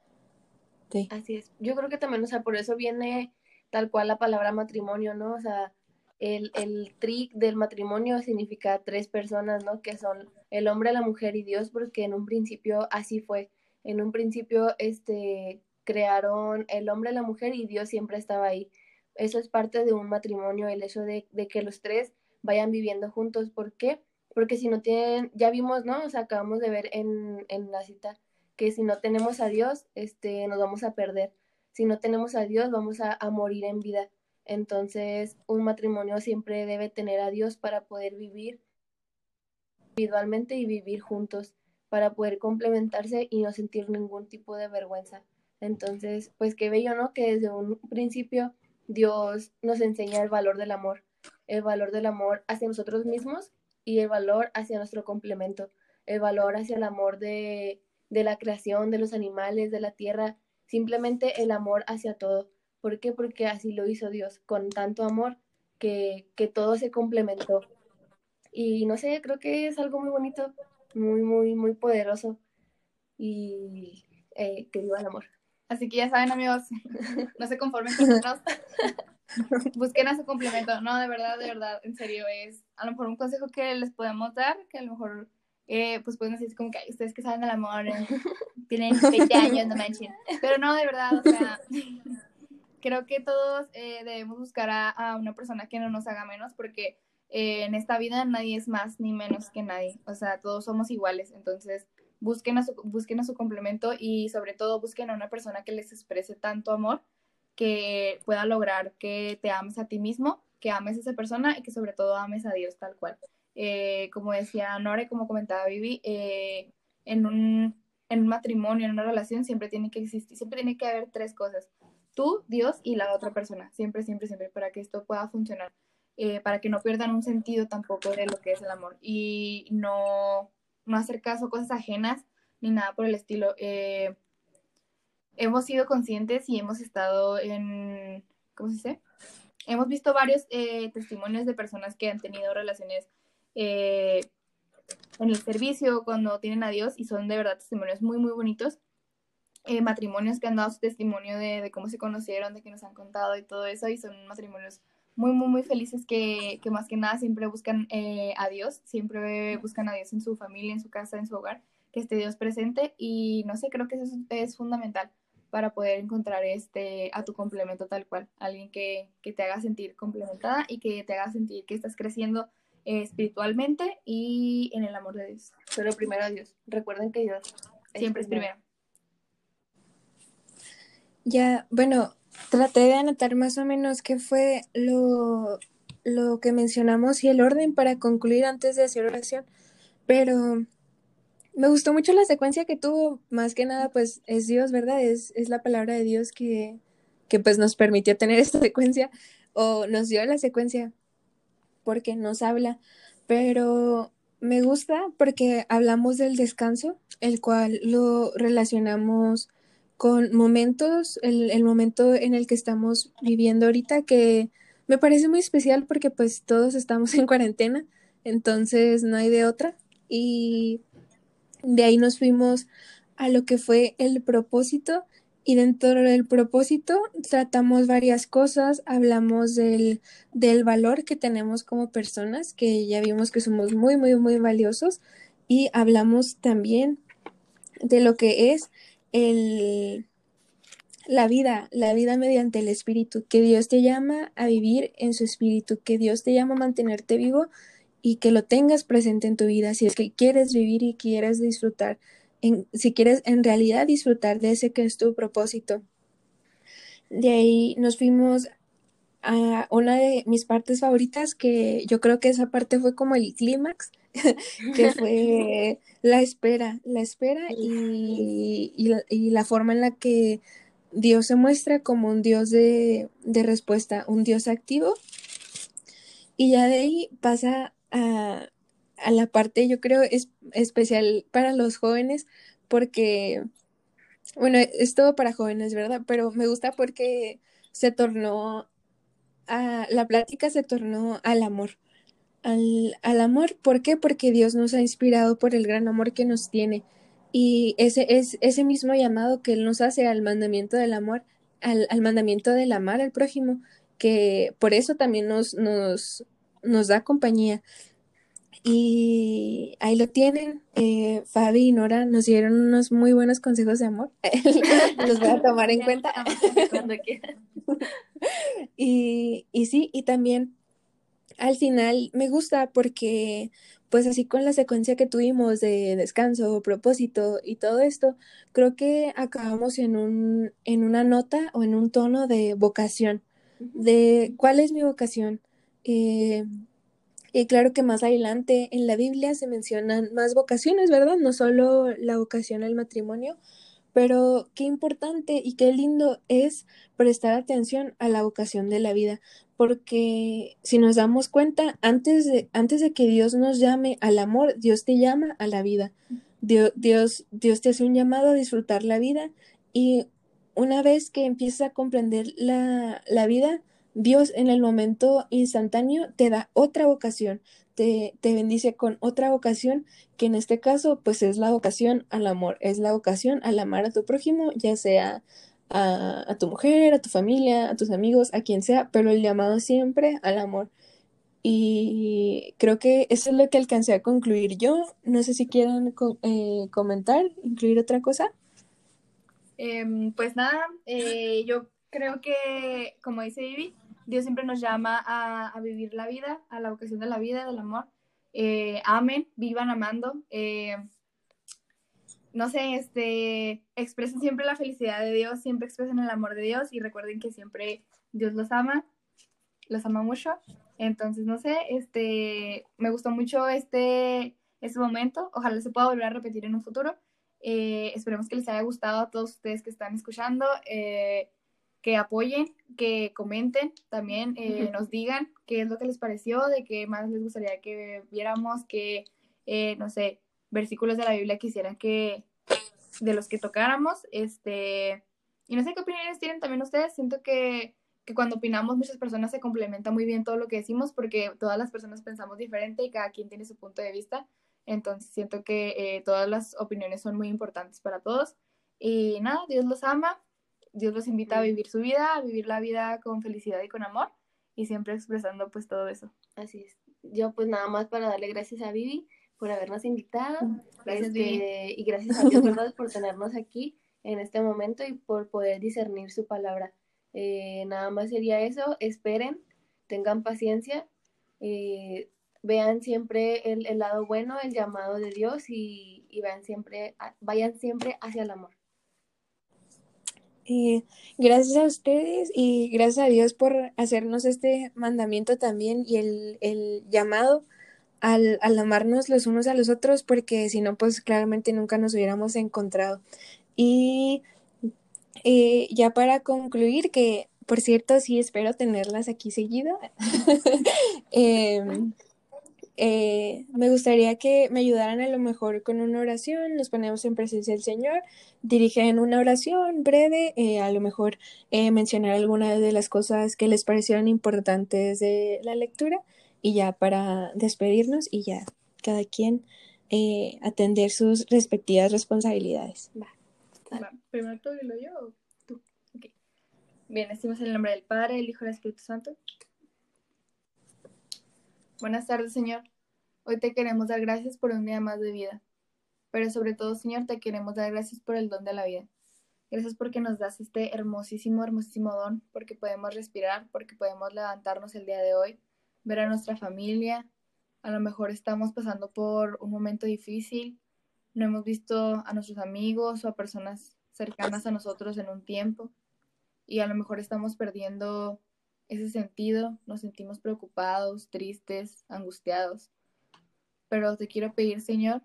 Sí. Así es. Yo creo que también, o sea, por eso viene tal cual la palabra matrimonio, ¿no? O sea, el, el trick del matrimonio significa tres personas, ¿no? Que son el hombre, la mujer y Dios, porque en un principio así fue. En un principio, este, crearon el hombre, la mujer y Dios siempre estaba ahí. Eso es parte de un matrimonio, el hecho de, que los tres vayan viviendo juntos. ¿Por qué? Porque si no tienen, ya vimos, ¿no? O sea, acabamos de ver en, en la cita que si no tenemos a Dios, este, nos vamos a perder. Si no tenemos a Dios, vamos a, a morir en vida. Entonces, un matrimonio siempre debe tener a Dios para poder vivir individualmente y vivir juntos, para poder complementarse y no sentir ningún tipo de vergüenza. Entonces, pues qué bello, ¿no? Que desde un principio Dios nos enseña el valor del amor, el valor del amor hacia nosotros mismos y el valor hacia nuestro complemento, el valor hacia el amor de, de la creación, de los animales, de la tierra, simplemente el amor hacia todo. ¿Por qué? Porque así lo hizo Dios, con tanto amor que, que todo se complementó. Y no sé, creo que es algo muy bonito, muy, muy, muy poderoso. Y eh, que viva el amor. Así que ya saben, amigos, no se conformen con *laughs* nosotros. Busquen a su complemento. No, de verdad, de verdad, en serio, es a lo mejor un consejo que les podemos dar, que a lo mejor eh, pues pueden decir como que ustedes que saben del amor, eh, tienen 20 años, no manchen. Pero no, de verdad, o sea, creo que todos eh, debemos buscar a, a, una persona que no nos haga menos, porque en esta vida nadie es más ni menos que nadie. O sea, todos somos iguales. Entonces, busquen a su, busquen a su complemento y sobre todo busquen a una persona que les exprese tanto amor que pueda lograr que te ames a ti mismo, que ames a esa persona y que sobre todo ames a Dios tal cual. Eh, como decía Nora y como comentaba Vivi, eh, en, un, en un matrimonio, en una relación, siempre tiene que existir, siempre tiene que haber tres cosas. Tú, Dios y la otra persona. Siempre, siempre, siempre, para que esto pueda funcionar. Eh, para que no pierdan un sentido tampoco de lo que es el amor. Y no, no hacer caso a cosas ajenas ni nada por el estilo. hemos sido conscientes y hemos estado en, ¿cómo se dice? Hemos visto varios testimonios de personas que han tenido relaciones eh, en el servicio, cuando tienen a Dios y son de verdad testimonios muy, muy bonitos. Eh, matrimonios que han dado su testimonio de, cómo se conocieron, de que nos han contado y todo eso, y son matrimonios muy, muy, muy felices que, que más que nada siempre buscan eh, a Dios, siempre buscan a Dios en su familia, en su casa, en su hogar, que esté Dios presente, y no sé, creo que eso es, fundamental para poder encontrar este a tu complemento tal cual, alguien que, que te haga sentir complementada y que te haga sentir que estás creciendo espiritualmente y en el amor de Dios. Pero primero a Dios. Recuerden que Dios siempre es primero. Ya, bueno, traté de anotar más o menos qué fue lo, lo que mencionamos y el orden para concluir antes de hacer oración, pero me gustó mucho la secuencia que tuvo, más que nada, pues es Dios, ¿verdad? Es, es la palabra de Dios que, que pues nos permitió tener *laughs* esta secuencia o nos dio la secuencia porque nos habla, pero me gusta porque hablamos del descanso, el cual lo relacionamos con momentos, el, el, momento en el que estamos viviendo ahorita, que me parece muy especial porque pues todos estamos *laughs* en cuarentena, entonces no hay de otra. Y de ahí nos fuimos a lo que fue el propósito y dentro del propósito tratamos varias cosas, hablamos del, del valor que tenemos como personas, que ya vimos que somos muy, muy, muy valiosos, y hablamos también de lo que es el, la vida, la vida mediante el espíritu, que Dios te llama a vivir en su espíritu, que Dios te llama a mantenerte vivo y que lo tengas presente en tu vida, si es que quieres vivir y quieres disfrutar si quieres en realidad disfrutar de ese que es tu propósito. De ahí nos fuimos a una de mis partes favoritas, que yo creo que esa parte fue como el clímax, *laughs* que fue la espera, la espera y, y, la, forma en la que Dios se muestra como un Dios de, de respuesta, un Dios activo. Y ya de ahí pasa a, a la parte, yo creo, es especial para los jóvenes, porque, bueno, es todo para jóvenes, ¿verdad? Pero me gusta porque se tornó, a, la plática se tornó al amor. Al, al amor, ¿por qué? Porque Dios nos ha inspirado por el gran amor que nos tiene. Y ese es ese mismo llamado que Él nos hace al mandamiento del amor, al, al mandamiento del amar al prójimo, que por eso también nos, nos, nos da compañía. Y ahí lo tienen. Eh, Fabi y Nora nos dieron unos muy buenos consejos de amor. *laughs* Los voy a tomar en cuenta. Cuando quieran. *laughs* y, y sí, y también al final me gusta porque pues así con la secuencia que tuvimos de descanso, propósito y todo esto, creo que acabamos en un en una nota o en un tono de vocación, de cuál es mi vocación, eh, y claro que más adelante en la Biblia se mencionan más vocaciones, ¿verdad? No solo la vocación al matrimonio, pero qué importante y qué lindo es prestar atención a la vocación de la vida, porque si nos damos cuenta, antes de, antes de que Dios nos llame al amor, Dios te llama a la vida. Dios, Dios, Dios te hace un llamado a disfrutar la vida y una vez que empiezas a comprender la, la vida, Dios en el momento instantáneo te da otra vocación, te, te bendice con otra vocación, que en este caso pues es la vocación al amor, es la vocación al amar a tu prójimo, ya sea a, a, tu mujer, a tu familia, a tus amigos, a quien sea, pero el llamado siempre al amor. Y creo que eso es lo que alcancé a concluir yo. No sé si quieran eh, comentar, incluir otra cosa. Eh, pues nada, eh, yo creo que, como dice Vivi, Dios siempre nos llama a, a, vivir la vida, a la vocación de la vida, del amor. Eh, amen, vivan amando. Eh, no sé, este, expresen siempre la felicidad de Dios, siempre expresen el amor de Dios y recuerden que siempre Dios los ama, los ama mucho. Entonces, no sé, este, me gustó mucho este, este momento. Ojalá se pueda volver a repetir en un futuro. Eh, esperemos que les haya gustado a todos ustedes que están escuchando, que apoyen, que comenten, también eh, nos digan qué es lo que les pareció, de qué más les gustaría que viéramos, que, eh, no sé, versículos de la Biblia quisieran que, de los que tocáramos, este, y no sé qué opiniones tienen también ustedes, siento que, que cuando opinamos muchas personas se complementa muy bien todo lo que decimos porque todas las personas pensamos diferente y cada quien tiene su punto de vista, entonces siento que eh, todas las opiniones son muy importantes para todos, y nada, Dios los ama, Dios los invita a vivir su vida, a vivir la vida con felicidad y con amor, y siempre expresando pues todo eso. Así es. Yo pues nada más para darle gracias a Vivi por habernos invitado. Gracias, este, y gracias a Dios, *laughs* ¿verdad? por tenernos aquí en este momento y por poder discernir su palabra. Eh, nada más sería eso. Esperen, tengan paciencia, eh, vean siempre el, el, lado bueno, el llamado de Dios y, y vean siempre, vayan siempre hacia el amor. Gracias a ustedes y gracias a Dios por hacernos este mandamiento también y el, el llamado al, al, amarnos los unos a los otros, porque si no, pues claramente nunca nos hubiéramos encontrado. Y eh, ya para concluir, que por cierto, sí espero tenerlas aquí seguido. *laughs* eh, eh, me gustaría que me ayudaran a lo mejor con una oración, nos ponemos en presencia del Señor, dirigen una oración breve, eh, a lo mejor eh, mencionar alguna de las cosas que les parecieron importantes de la lectura y ya para despedirnos y ya cada quien eh, atender sus respectivas responsabilidades. Va. Va. Primero tú y luego yo. Tú. Okay. Bien, decimos en el nombre del Padre, el Hijo y el Espíritu Santo. Buenas tardes, Señor. Hoy te queremos dar gracias por un día más de vida. Pero sobre todo, Señor, te queremos dar gracias por el don de la vida. Gracias porque nos das este hermosísimo, hermosísimo don, porque podemos respirar, porque podemos levantarnos el día de hoy, ver a nuestra familia. A lo mejor estamos pasando por un momento difícil, no hemos visto a nuestros amigos o a personas cercanas a nosotros en un tiempo y a lo mejor estamos perdiendo ese sentido, nos sentimos preocupados, tristes, angustiados. Pero te quiero pedir, Señor,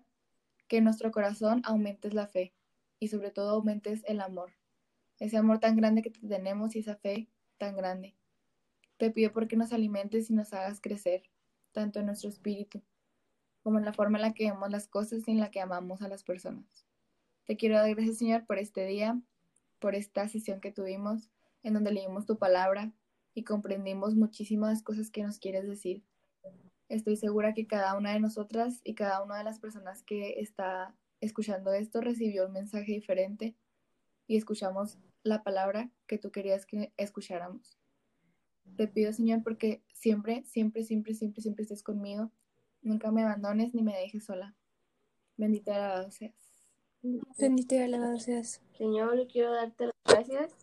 que en nuestro corazón aumentes la fe y sobre todo aumentes el amor. Ese amor tan grande que tenemos y esa fe tan grande. Te pido porque nos alimentes y nos hagas crecer, tanto en nuestro espíritu como en la forma en la que vemos las cosas y en la que amamos a las personas. Te quiero dar gracias, Señor, por este día, por esta sesión que tuvimos, en donde leímos tu palabra, y comprendimos muchísimas cosas que nos quieres decir. Estoy segura que cada una de nosotras y cada una de las personas que está escuchando esto recibió un mensaje diferente y escuchamos la palabra que tú querías que escucháramos. Te pido, Señor, porque siempre, siempre, siempre, siempre, siempre estés conmigo. Nunca me abandones ni me dejes sola. Bendita y alabado seas. Bendita y alabado seas. Señor, quiero darte las gracias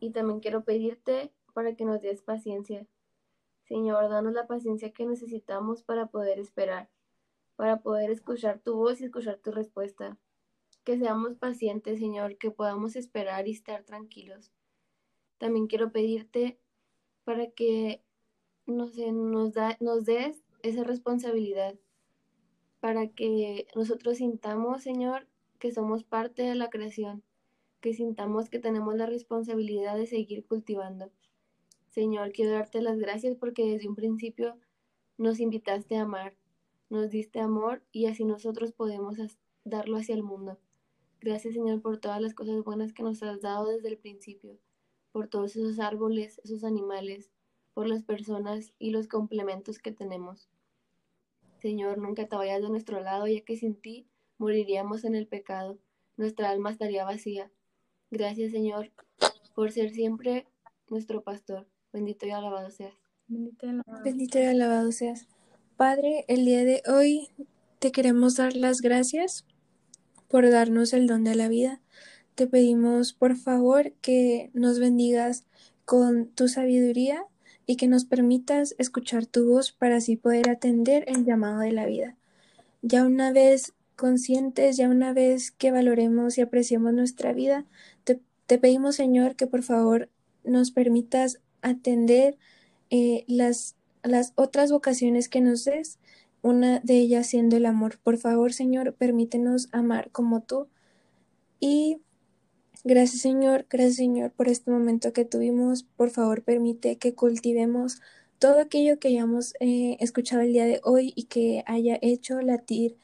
y también quiero pedirte para que nos des paciencia. Señor, danos la paciencia que necesitamos para poder esperar, para poder escuchar tu voz y escuchar tu respuesta. Que seamos pacientes, Señor, que podamos esperar y estar tranquilos. También quiero pedirte para que nos, nos, da, nos des esa responsabilidad, para que nosotros sintamos, Señor, que somos parte de la creación, que sintamos que tenemos la responsabilidad de seguir cultivando. Señor, quiero darte las gracias porque desde un principio nos invitaste a amar, nos diste amor y así nosotros podemos darlo hacia el mundo. Gracias, Señor, por todas las cosas buenas que nos has dado desde el principio, por todos esos árboles, esos animales, por las personas y los complementos que tenemos. Señor, nunca te vayas de nuestro lado, ya que sin ti moriríamos en el pecado, nuestra alma estaría vacía. Gracias, Señor, por ser siempre nuestro pastor. Bendito y alabado seas. Bendito y alabado. Bendito y alabado seas. Padre, el día de hoy te queremos dar las gracias por darnos el don de la vida. Te pedimos, por favor, que nos bendigas con tu sabiduría y que nos permitas escuchar tu voz para así poder atender el llamado de la vida. Ya una vez conscientes, ya una vez que valoremos y apreciemos nuestra vida, te, te pedimos, Señor, que por favor nos permitas atender eh, las, las otras vocaciones que nos des, una de ellas siendo el amor. Por favor, Señor, permítenos amar como tú. Y gracias, Señor, gracias, Señor, por este momento que tuvimos. Por favor, permite que cultivemos todo aquello que hayamos eh, escuchado el día de hoy y que haya hecho latir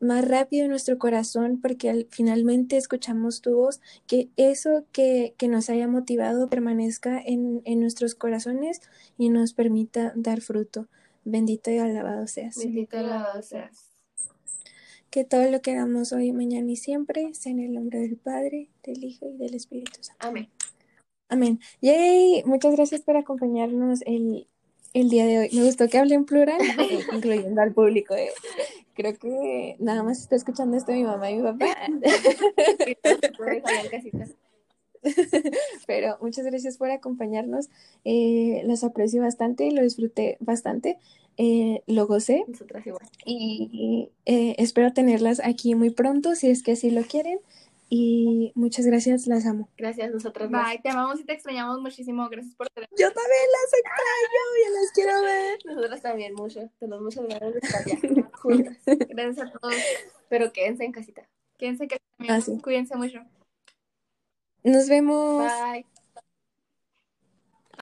más rápido en nuestro corazón porque al, finalmente escuchamos tu voz, que eso que, que nos haya motivado permanezca en, en, nuestros corazones y nos permita dar fruto. Bendito y alabado seas. Bendito y alabado seas. Que todo lo que hagamos hoy, mañana y siempre sea en el nombre del Padre, del Hijo y del Espíritu Santo. Amén. Amén. Yay, muchas gracias por acompañarnos el, el día de hoy. Me gustó que hable en plural, *laughs* incluyendo al público. Eh. Creo que nada más está escuchando esto mi mamá y mi papá. *laughs* Pero muchas gracias por acompañarnos. Eh, los aprecio bastante, lo disfruté bastante, eh, lo gocé. Nosotras igual. Y eh, espero tenerlas aquí muy pronto, si es que así lo quieren. Y muchas gracias, las amo. Gracias, nosotras Bye, más. te amamos y te extrañamos muchísimo. Gracias por tener. Yo también las extraño, ya las quiero ver. Nosotras también mucho. Tenemos muchas ganas de estar ya juntas. *laughs* Gracias a todos. Pero quédense en casita. Quédense que Ah, sí. Cuídense mucho. Nos vemos. Bye.